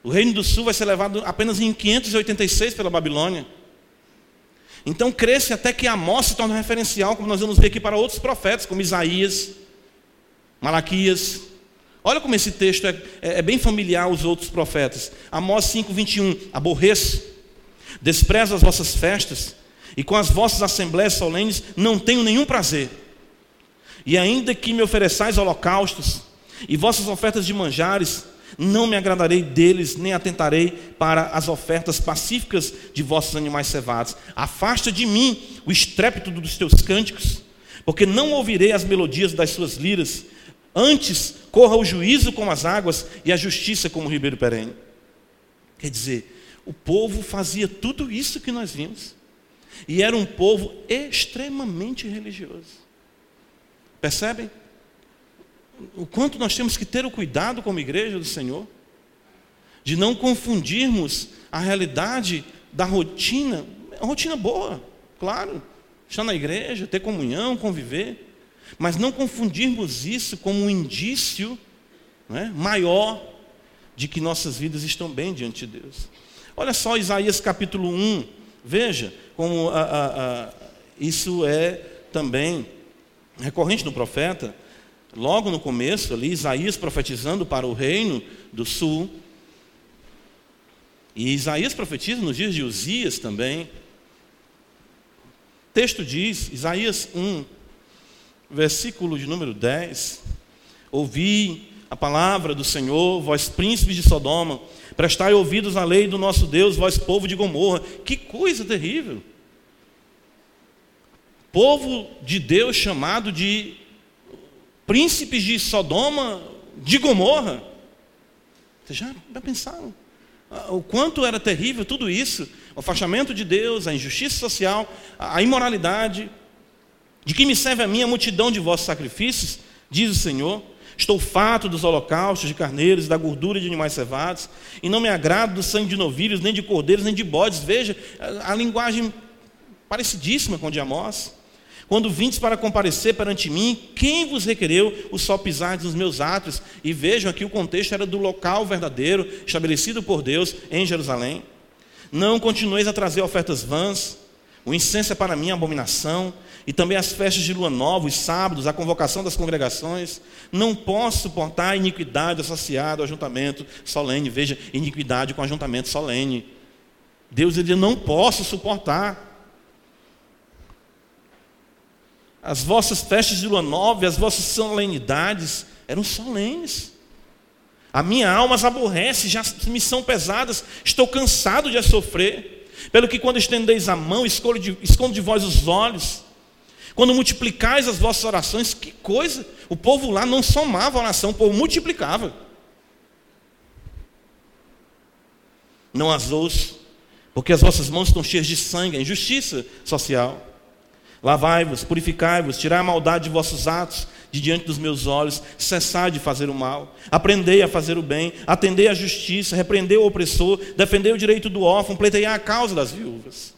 O reino do sul vai ser levado apenas em 586 pela Babilônia. Então cresce até que Amós se torna um referencial, como nós vamos ver aqui para outros profetas, como Isaías, Malaquias. Olha como esse texto é, é, é bem familiar aos outros profetas. Amós 5,21: Aborreço, desprezo as vossas festas, e com as vossas assembléias solenes não tenho nenhum prazer. E ainda que me ofereçais holocaustos, e vossas ofertas de manjares, não me agradarei deles, nem atentarei para as ofertas pacíficas de vossos animais cevados. Afasta de mim o estrépito dos teus cânticos, porque não ouvirei as melodias das suas liras. Antes corra o juízo como as águas e a justiça como o ribeiro perene. Quer dizer, o povo fazia tudo isso que nós vimos. E era um povo extremamente religioso. Percebem? O quanto nós temos que ter o cuidado como igreja do Senhor, de não confundirmos a realidade da rotina, é rotina boa, claro, estar na igreja, ter comunhão, conviver, mas não confundirmos isso como um indício né, maior de que nossas vidas estão bem diante de Deus. Olha só Isaías capítulo 1, veja como a, a, a, isso é também recorrente no profeta logo no começo ali, Isaías profetizando para o reino do sul. E Isaías profetiza nos dias de Uzias também. O texto diz, Isaías 1, versículo de número 10: Ouvi a palavra do Senhor, vós príncipes de Sodoma, prestai ouvidos à lei do nosso Deus, vós povo de Gomorra. Que coisa terrível! Povo de Deus chamado de príncipes de Sodoma, de Gomorra. Vocês já, já pensaram? Ah, o quanto era terrível tudo isso, o afastamento de Deus, a injustiça social, a imoralidade. De que me serve a mim a multidão de vossos sacrifícios? Diz o Senhor. Estou fato dos holocaustos de carneiros da gordura de animais cevados, e não me agrado do sangue de novilhos, nem de cordeiros, nem de bodes. Veja a, a linguagem parecidíssima com o de Amós. Quando vindes para comparecer perante mim, quem vos requereu o só pisar dos meus atos? E vejam aqui o contexto era do local verdadeiro, estabelecido por Deus em Jerusalém. Não continueis a trazer ofertas vãs, o incenso é para mim abominação, e também as festas de lua nova, os sábados, a convocação das congregações. Não posso suportar a iniquidade associada ao ajuntamento solene. Veja, iniquidade com ajuntamento solene. Deus ele não posso suportar. As vossas festas de lua nova, as vossas solenidades eram solenes. A minha alma as aborrece, já me são pesadas, estou cansado de as sofrer. Pelo que quando estendeis a mão, escondo de, escondo de vós os olhos. Quando multiplicais as vossas orações, que coisa! O povo lá não somava a oração, o povo multiplicava. Não as ouço, porque as vossas mãos estão cheias de sangue, injustiça social. Lavai-vos, purificai-vos, tirai a maldade de vossos atos de diante dos meus olhos, cessai de fazer o mal, aprendei a fazer o bem, atendei à justiça, repreendei o opressor, defendei o direito do órfão, pleitei a causa das viúvas.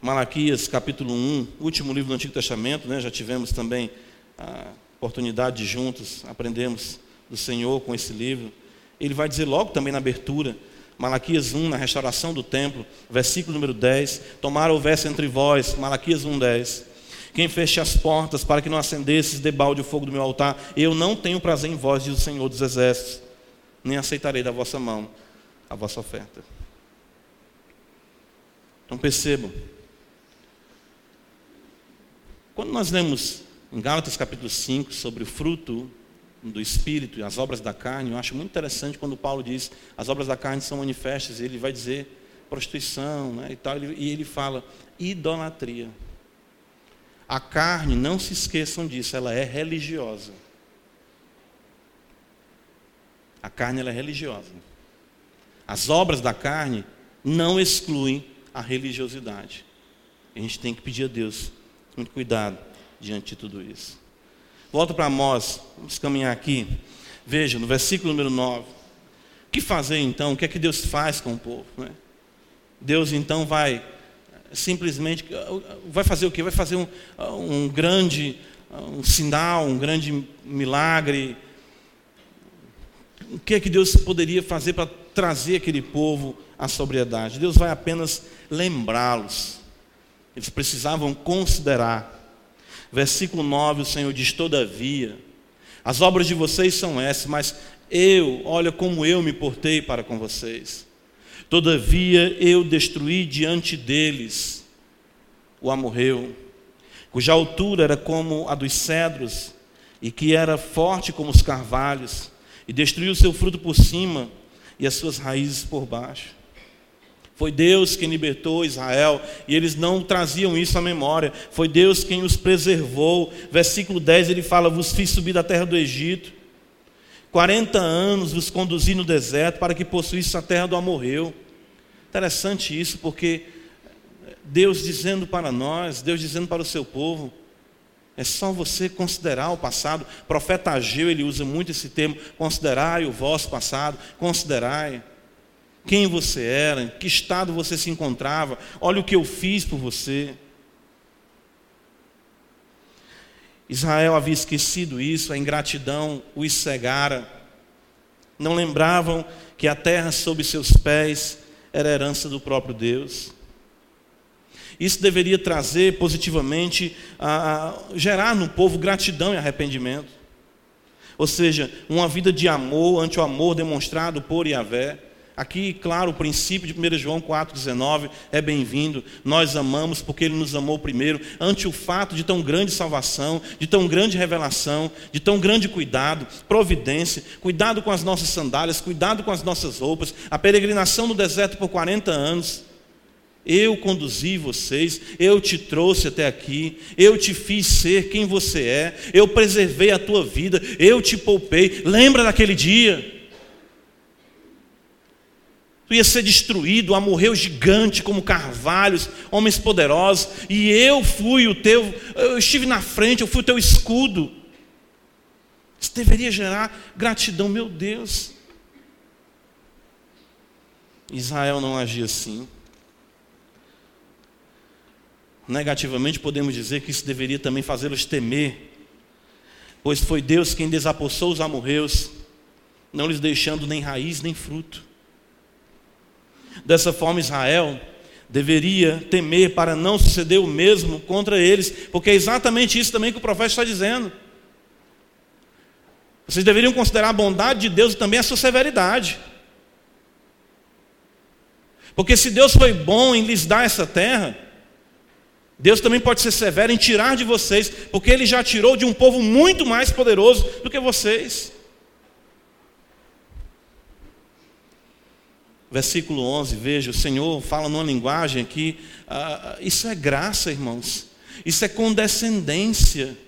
Malaquias capítulo 1, último livro do Antigo Testamento, né? já tivemos também a oportunidade de juntos aprendermos do Senhor com esse livro. Ele vai dizer logo também na abertura, Malaquias 1, na restauração do templo, versículo número 10, tomaram o verso entre vós, Malaquias 1, 10. Quem feche as portas para que não acendesses debalde o fogo do meu altar, eu não tenho prazer em vós, diz o Senhor dos Exércitos, nem aceitarei da vossa mão a vossa oferta. Então percebam, quando nós lemos em Gálatas capítulo 5 sobre o fruto do Espírito e as obras da carne, eu acho muito interessante quando Paulo diz as obras da carne são manifestas, ele vai dizer prostituição né, e tal, e ele fala idolatria. A carne, não se esqueçam disso, ela é religiosa. A carne ela é religiosa. As obras da carne não excluem a religiosidade. A gente tem que pedir a Deus muito cuidado diante de tudo isso. Volta para Amós, vamos caminhar aqui. Veja, no versículo número 9. O que fazer então? O que é que Deus faz com o povo? Né? Deus então vai simplesmente, vai fazer o quê? Vai fazer um, um grande um sinal, um grande milagre. O que é que Deus poderia fazer para trazer aquele povo à sobriedade? Deus vai apenas lembrá-los eles precisavam considerar. Versículo 9, o Senhor diz: Todavia, as obras de vocês são essas, mas eu, olha como eu me portei para com vocês. Todavia eu destruí diante deles o amorreu, cuja altura era como a dos cedros, e que era forte como os carvalhos, e destruiu o seu fruto por cima e as suas raízes por baixo. Foi Deus quem libertou Israel e eles não traziam isso à memória. Foi Deus quem os preservou. Versículo 10 ele fala: Vos fiz subir da terra do Egito. 40 anos vos conduzi no deserto para que possuísse a terra do amorreu. Interessante isso, porque Deus dizendo para nós, Deus dizendo para o seu povo, é só você considerar o passado. O profeta Ageu, ele usa muito esse termo, considerai o vosso passado, considerai quem você era, em que estado você se encontrava, olha o que eu fiz por você. Israel havia esquecido isso, a ingratidão os cegara. Não lembravam que a terra sob seus pés era herança do próprio Deus. Isso deveria trazer positivamente, a, a, gerar no povo gratidão e arrependimento. Ou seja, uma vida de amor ante o amor demonstrado por Yahvé. Aqui, claro, o princípio de 1 João 4,19 é bem-vindo. Nós amamos porque Ele nos amou primeiro, ante o fato de tão grande salvação, de tão grande revelação, de tão grande cuidado, providência, cuidado com as nossas sandálias, cuidado com as nossas roupas, a peregrinação no deserto por 40 anos. Eu conduzi vocês, eu te trouxe até aqui, eu te fiz ser quem você é, eu preservei a tua vida, eu te poupei. Lembra daquele dia? Tu ia ser destruído, a morrer o gigante como carvalhos, homens poderosos, e eu fui o teu, eu estive na frente, eu fui o teu escudo. Isso deveria gerar gratidão, meu Deus. Israel não agia assim. Negativamente, podemos dizer que isso deveria também fazê-los temer, pois foi Deus quem desapossou os amorreus, não lhes deixando nem raiz nem fruto. Dessa forma, Israel deveria temer para não suceder o mesmo contra eles, porque é exatamente isso também que o profeta está dizendo. Vocês deveriam considerar a bondade de Deus e também a sua severidade. Porque se Deus foi bom em lhes dar essa terra, Deus também pode ser severo em tirar de vocês, porque Ele já tirou de um povo muito mais poderoso do que vocês. Versículo 11, veja, o Senhor fala numa linguagem que ah, isso é graça, irmãos, isso é condescendência.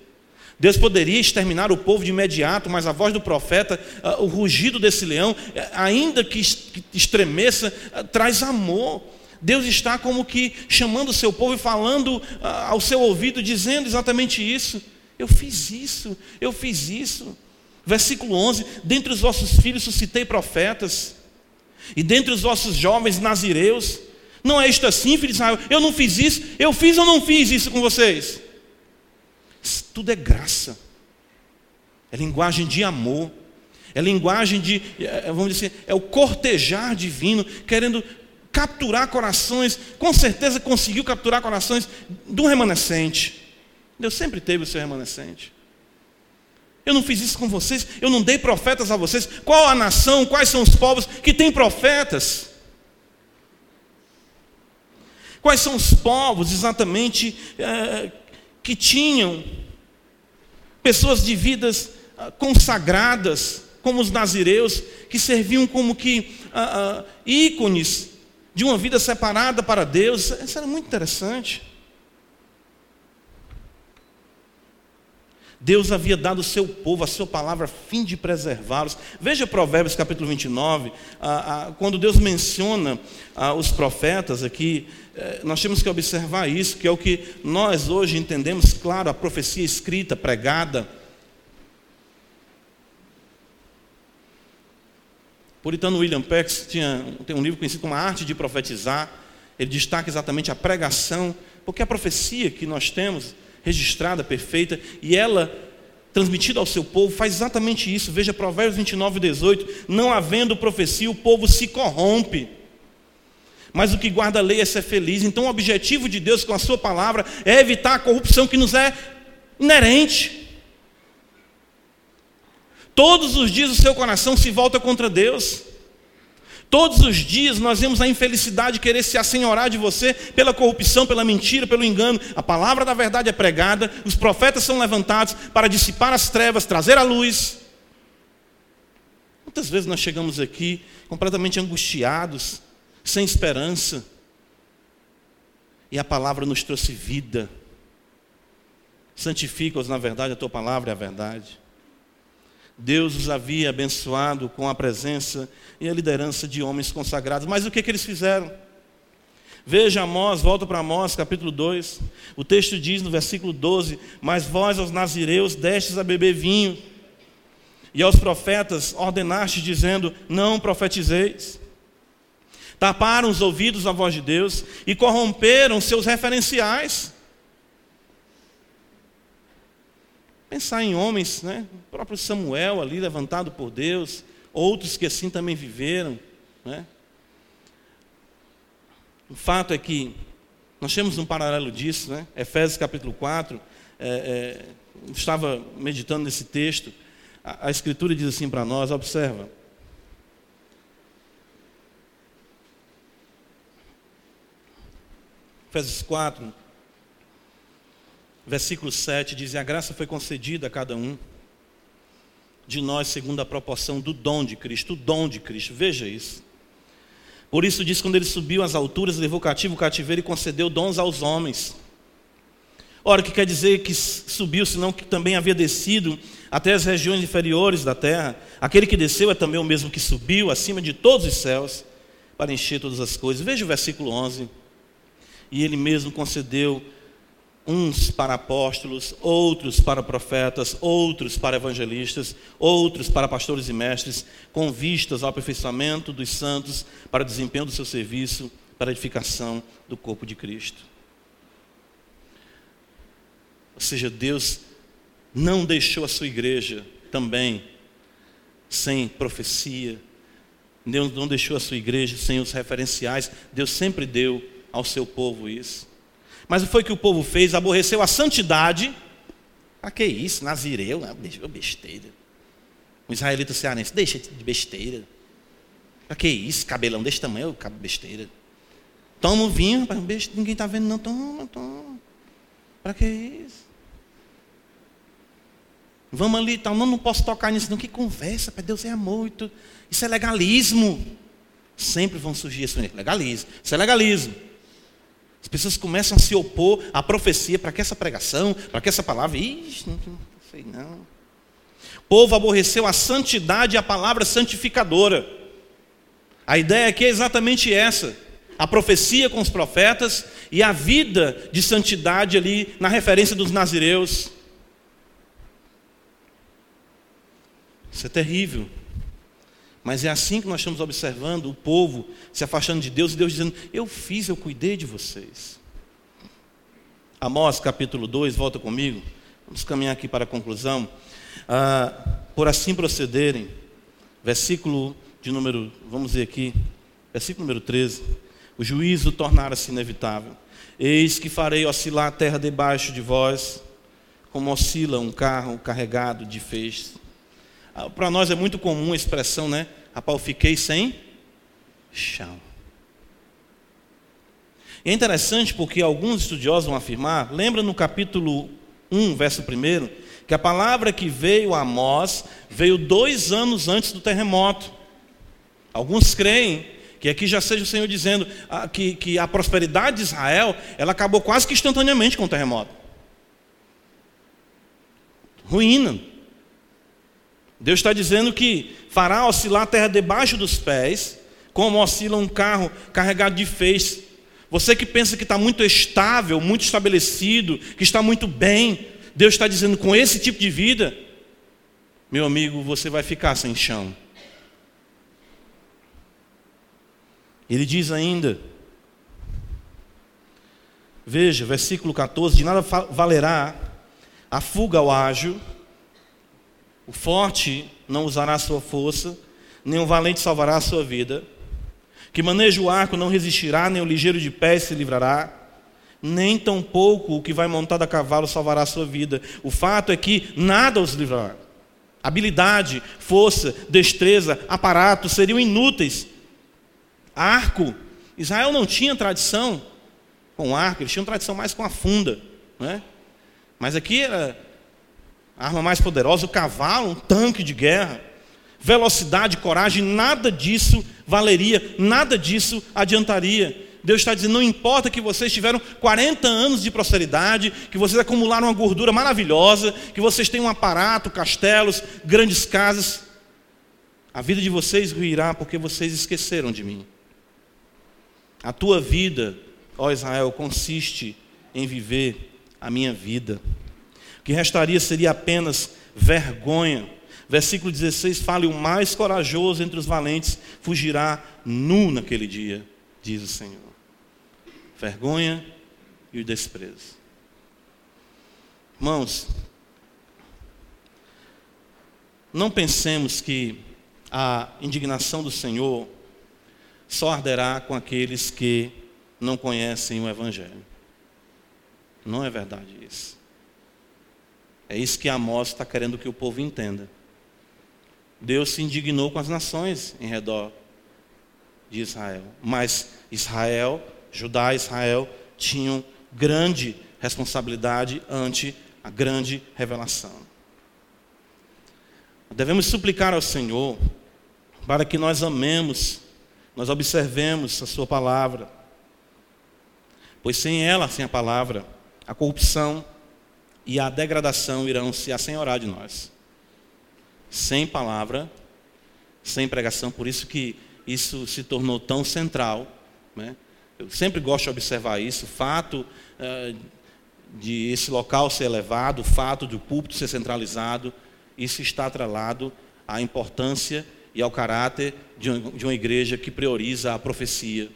Deus poderia exterminar o povo de imediato, mas a voz do profeta, ah, o rugido desse leão, eh, ainda que estremeça, ah, traz amor. Deus está como que chamando o seu povo e falando ah, ao seu ouvido, dizendo exatamente isso. Eu fiz isso, eu fiz isso. Versículo 11: Dentre os vossos filhos suscitei profetas, e dentre os vossos jovens nazireus. Não é isto assim, filho de Israel? Eu não fiz isso, eu fiz ou não fiz isso com vocês? Isso tudo é graça, é linguagem de amor, é linguagem de, é, vamos dizer, é o cortejar divino, querendo capturar corações, com certeza conseguiu capturar corações do remanescente. Deus sempre teve o seu remanescente. Eu não fiz isso com vocês, eu não dei profetas a vocês. Qual a nação, quais são os povos que têm profetas? Quais são os povos exatamente é, que tinham pessoas de vidas ah, consagradas, como os nazireus, que serviam como que ah, ah, ícones de uma vida separada para Deus. Isso era muito interessante. Deus havia dado ao seu povo a sua palavra a fim de preservá-los. Veja Provérbios capítulo 29, ah, ah, quando Deus menciona ah, os profetas aqui, eh, nós temos que observar isso, que é o que nós hoje entendemos, claro, a profecia escrita, pregada. puritano William Pex tinha, tem um livro conhecido como A Arte de Profetizar. Ele destaca exatamente a pregação, porque a profecia que nós temos, registrada, perfeita, e ela transmitida ao seu povo, faz exatamente isso. Veja Provérbios 29, 18: Não havendo profecia, o povo se corrompe. Mas o que guarda a lei é ser feliz. Então, o objetivo de Deus com a Sua palavra é evitar a corrupção que nos é inerente. Todos os dias o seu coração se volta contra Deus. Todos os dias nós vemos a infelicidade querer se assenhorar de você pela corrupção, pela mentira, pelo engano. A palavra da verdade é pregada, os profetas são levantados para dissipar as trevas, trazer a luz. Quantas vezes nós chegamos aqui completamente angustiados, sem esperança, e a palavra nos trouxe vida. Santifica-os na verdade, a tua palavra é a verdade. Deus os havia abençoado com a presença e a liderança de homens consagrados. Mas o que, que eles fizeram? Veja Amós, volta para Amós, capítulo 2. O texto diz no versículo 12: Mas vós, aos nazireus, destes a beber vinho, e aos profetas ordenastes, dizendo: Não profetizeis. Taparam os ouvidos à voz de Deus e corromperam seus referenciais. Pensar em homens, né? o próprio Samuel ali levantado por Deus, outros que assim também viveram. Né? O fato é que nós temos um paralelo disso, né? Efésios capítulo 4, é, é, estava meditando nesse texto, a, a Escritura diz assim para nós, observa. Efésios 4, versículo 7 diz: a graça foi concedida a cada um de nós segundo a proporção do dom de Cristo, o dom de Cristo, veja isso. Por isso diz: quando ele subiu às alturas, levou cativo o cativeiro e concedeu dons aos homens. Ora, o que quer dizer que subiu, senão que também havia descido até as regiões inferiores da terra? Aquele que desceu é também o mesmo que subiu acima de todos os céus para encher todas as coisas. Veja o versículo 11. E ele mesmo concedeu uns para apóstolos, outros para profetas, outros para evangelistas, outros para pastores e mestres, com vistas ao aperfeiçoamento dos santos, para o desempenho do seu serviço, para a edificação do corpo de Cristo. Ou seja, Deus não deixou a sua igreja também sem profecia, Deus não deixou a sua igreja sem os referenciais, Deus sempre deu ao seu povo isso. Mas o foi que o povo fez? Aborreceu a santidade. Para que isso? Nazireu? Não, besteira. O israelita cearense, deixa de besteira. Para que isso? Cabelão desse tamanho, cabo besteira. Toma o vinho, rapaz, ninguém está vendo, não. Toma, toma. Para que isso? Vamos ali, tal. Não, não posso tocar nisso, não. Que conversa, para Deus é amor. Isso é legalismo. Sempre vão surgir esse legalismo. Isso é legalismo. As pessoas começam a se opor à profecia para que essa pregação, para que essa palavra. Ixi, não, não sei não. O povo aborreceu a santidade e a palavra santificadora. A ideia aqui é exatamente essa. A profecia com os profetas e a vida de santidade ali na referência dos nazireus. Isso é terrível. Mas é assim que nós estamos observando o povo se afastando de Deus e Deus dizendo: Eu fiz, eu cuidei de vocês. Amós capítulo 2, volta comigo. Vamos caminhar aqui para a conclusão. Ah, por assim procederem, versículo de número, vamos ver aqui, versículo número 13. O juízo tornara-se inevitável. Eis que farei oscilar a terra debaixo de vós, como oscila um carro carregado de feixes. Ah, para nós é muito comum a expressão, né? Rapaz, eu fiquei sem chão. E é interessante porque alguns estudiosos vão afirmar, lembra no capítulo 1, verso 1, que a palavra que veio a Amós veio dois anos antes do terremoto. Alguns creem que aqui já seja o Senhor dizendo ah, que, que a prosperidade de Israel ela acabou quase que instantaneamente com o terremoto. Ruína. Deus está dizendo que fará oscilar a terra debaixo dos pés, como oscila um carro carregado de feixes. Você que pensa que está muito estável, muito estabelecido, que está muito bem, Deus está dizendo com esse tipo de vida, meu amigo, você vai ficar sem chão. Ele diz ainda, veja, versículo 14: de nada valerá a fuga ao ágil o forte não usará sua força, nem o valente salvará a sua vida. Que maneja o arco não resistirá, nem o ligeiro de pé se livrará, nem tampouco o que vai montado a cavalo salvará a sua vida. O fato é que nada os livrará. Habilidade, força, destreza, aparato seriam inúteis. Arco, Israel não tinha tradição com arco, eles tinham tradição mais com a funda, né? Mas aqui era a arma mais poderosa, o cavalo, um tanque de guerra. Velocidade, coragem, nada disso valeria, nada disso adiantaria. Deus está dizendo: não importa que vocês tiveram 40 anos de prosperidade, que vocês acumularam uma gordura maravilhosa, que vocês têm um aparato, castelos, grandes casas, a vida de vocês ruirá porque vocês esqueceram de mim. A tua vida, ó Israel, consiste em viver a minha vida que restaria seria apenas vergonha. Versículo 16 fala: o mais corajoso entre os valentes fugirá nu naquele dia, diz o Senhor. Vergonha e o desprezo. Irmãos, não pensemos que a indignação do Senhor só arderá com aqueles que não conhecem o Evangelho. Não é verdade isso. É isso que Amós está querendo que o povo entenda. Deus se indignou com as nações em redor de Israel. Mas Israel, Judá e Israel tinham grande responsabilidade ante a grande revelação. Devemos suplicar ao Senhor para que nós amemos, nós observemos a Sua palavra. Pois sem ela, sem a palavra, a corrupção, e a degradação irão se assenhorar de nós. Sem palavra, sem pregação, por isso que isso se tornou tão central. Né? Eu sempre gosto de observar isso, o fato uh, de esse local ser elevado, o fato de o púlpito ser centralizado, isso está atrelado à importância e ao caráter de uma, de uma igreja que prioriza a profecia.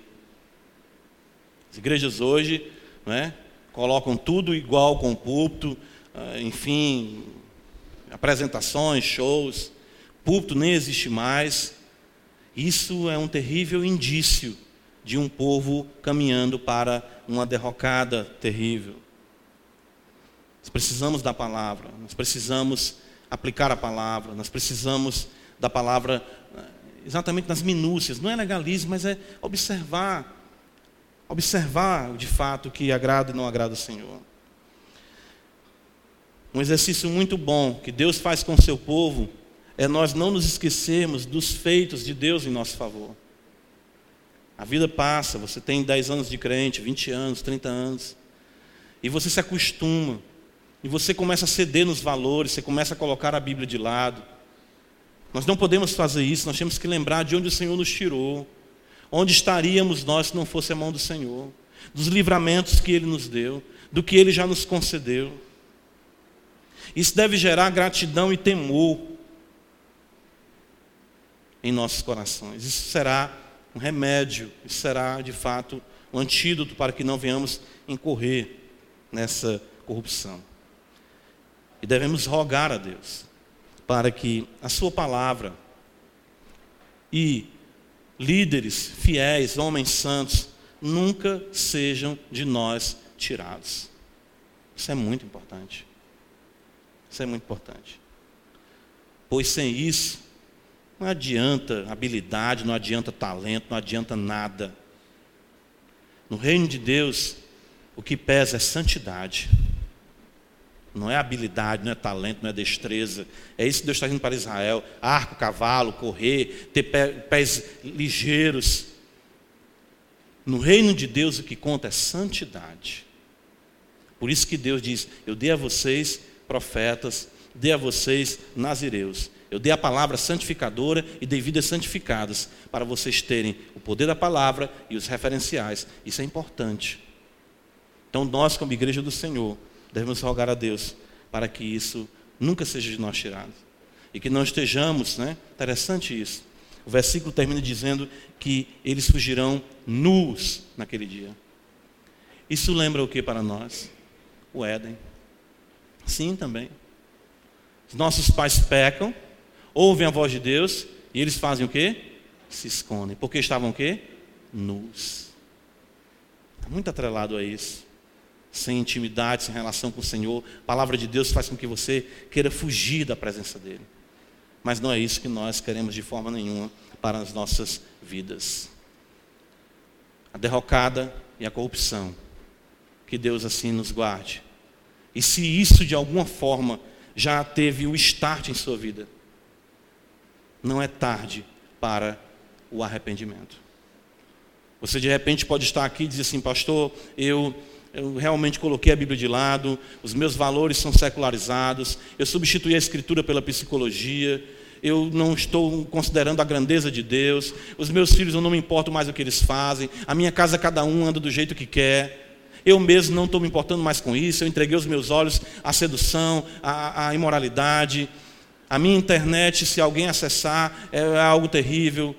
As igrejas hoje né, colocam tudo igual com o púlpito, uh, enfim, apresentações, shows, púlpito nem existe mais. Isso é um terrível indício de um povo caminhando para uma derrocada terrível. Nós precisamos da palavra, nós precisamos aplicar a palavra, nós precisamos da palavra eh, exatamente nas minúcias. Não é legalismo, mas é observar, observar de fato o que agrada e não agrada o Senhor. Um exercício muito bom que Deus faz com o seu povo é nós não nos esquecermos dos feitos de Deus em nosso favor. A vida passa, você tem 10 anos de crente, 20 anos, 30 anos, e você se acostuma, e você começa a ceder nos valores, você começa a colocar a Bíblia de lado. Nós não podemos fazer isso, nós temos que lembrar de onde o Senhor nos tirou, onde estaríamos nós se não fosse a mão do Senhor, dos livramentos que Ele nos deu, do que Ele já nos concedeu. Isso deve gerar gratidão e temor em nossos corações. Isso será um remédio, isso será de fato um antídoto para que não venhamos incorrer nessa corrupção. E devemos rogar a Deus para que a Sua palavra e líderes fiéis, homens santos, nunca sejam de nós tirados. Isso é muito importante. Isso é muito importante. Pois sem isso, não adianta habilidade, não adianta talento, não adianta nada. No reino de Deus, o que pesa é santidade. Não é habilidade, não é talento, não é destreza. É isso que Deus está dizendo para Israel: arco, cavalo, correr, ter pés ligeiros. No reino de Deus, o que conta é santidade. Por isso que Deus diz: Eu dei a vocês profetas, dei a vocês nazireus. Eu dei a palavra santificadora e dei vidas santificadas, para vocês terem o poder da palavra e os referenciais. Isso é importante. Então, nós, como igreja do Senhor, devemos rogar a Deus para que isso nunca seja de nós tirado. E que não estejamos, né? Interessante isso. O versículo termina dizendo que eles fugirão nus naquele dia. Isso lembra o que para nós? O Éden. Sim, também. Os nossos pais pecam, ouvem a voz de Deus e eles fazem o quê? Se escondem. Porque estavam o quê? Nus. Está muito atrelado a isso. Sem intimidade, sem relação com o Senhor. A palavra de Deus faz com que você queira fugir da presença dEle. Mas não é isso que nós queremos de forma nenhuma para as nossas vidas. A derrocada e a corrupção. Que Deus assim nos guarde e se isso de alguma forma já teve o start em sua vida, não é tarde para o arrependimento. Você de repente pode estar aqui e dizer assim, pastor, eu, eu realmente coloquei a Bíblia de lado, os meus valores são secularizados, eu substituí a escritura pela psicologia, eu não estou considerando a grandeza de Deus, os meus filhos eu não me importo mais o que eles fazem, a minha casa cada um anda do jeito que quer. Eu mesmo não estou me importando mais com isso, eu entreguei os meus olhos à sedução, à, à imoralidade. A minha internet, se alguém acessar, é algo terrível.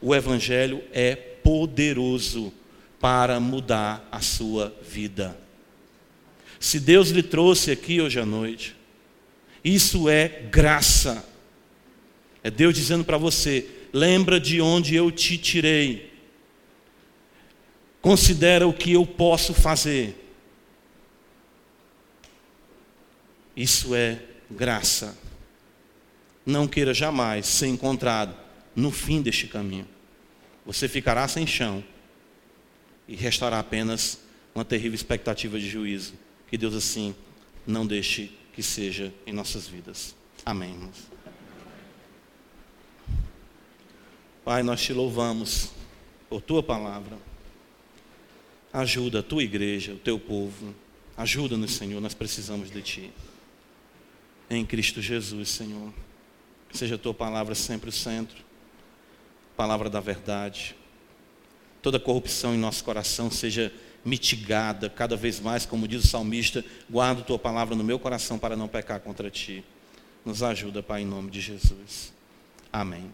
O Evangelho é poderoso para mudar a sua vida. Se Deus lhe trouxe aqui hoje à noite, isso é graça. É Deus dizendo para você: lembra de onde eu te tirei. Considera o que eu posso fazer. Isso é graça. Não queira jamais ser encontrado no fim deste caminho. Você ficará sem chão e restará apenas uma terrível expectativa de juízo. Que Deus assim não deixe que seja em nossas vidas. Amém, irmãos. Pai, nós te louvamos por tua palavra. Ajuda a tua igreja, o teu povo. Ajuda-nos, Senhor, nós precisamos de Ti. Em Cristo Jesus, Senhor. Seja a tua palavra sempre o centro. palavra da verdade. Toda corrupção em nosso coração seja mitigada cada vez mais, como diz o salmista, guardo tua palavra no meu coração para não pecar contra ti. Nos ajuda, Pai, em nome de Jesus. Amém.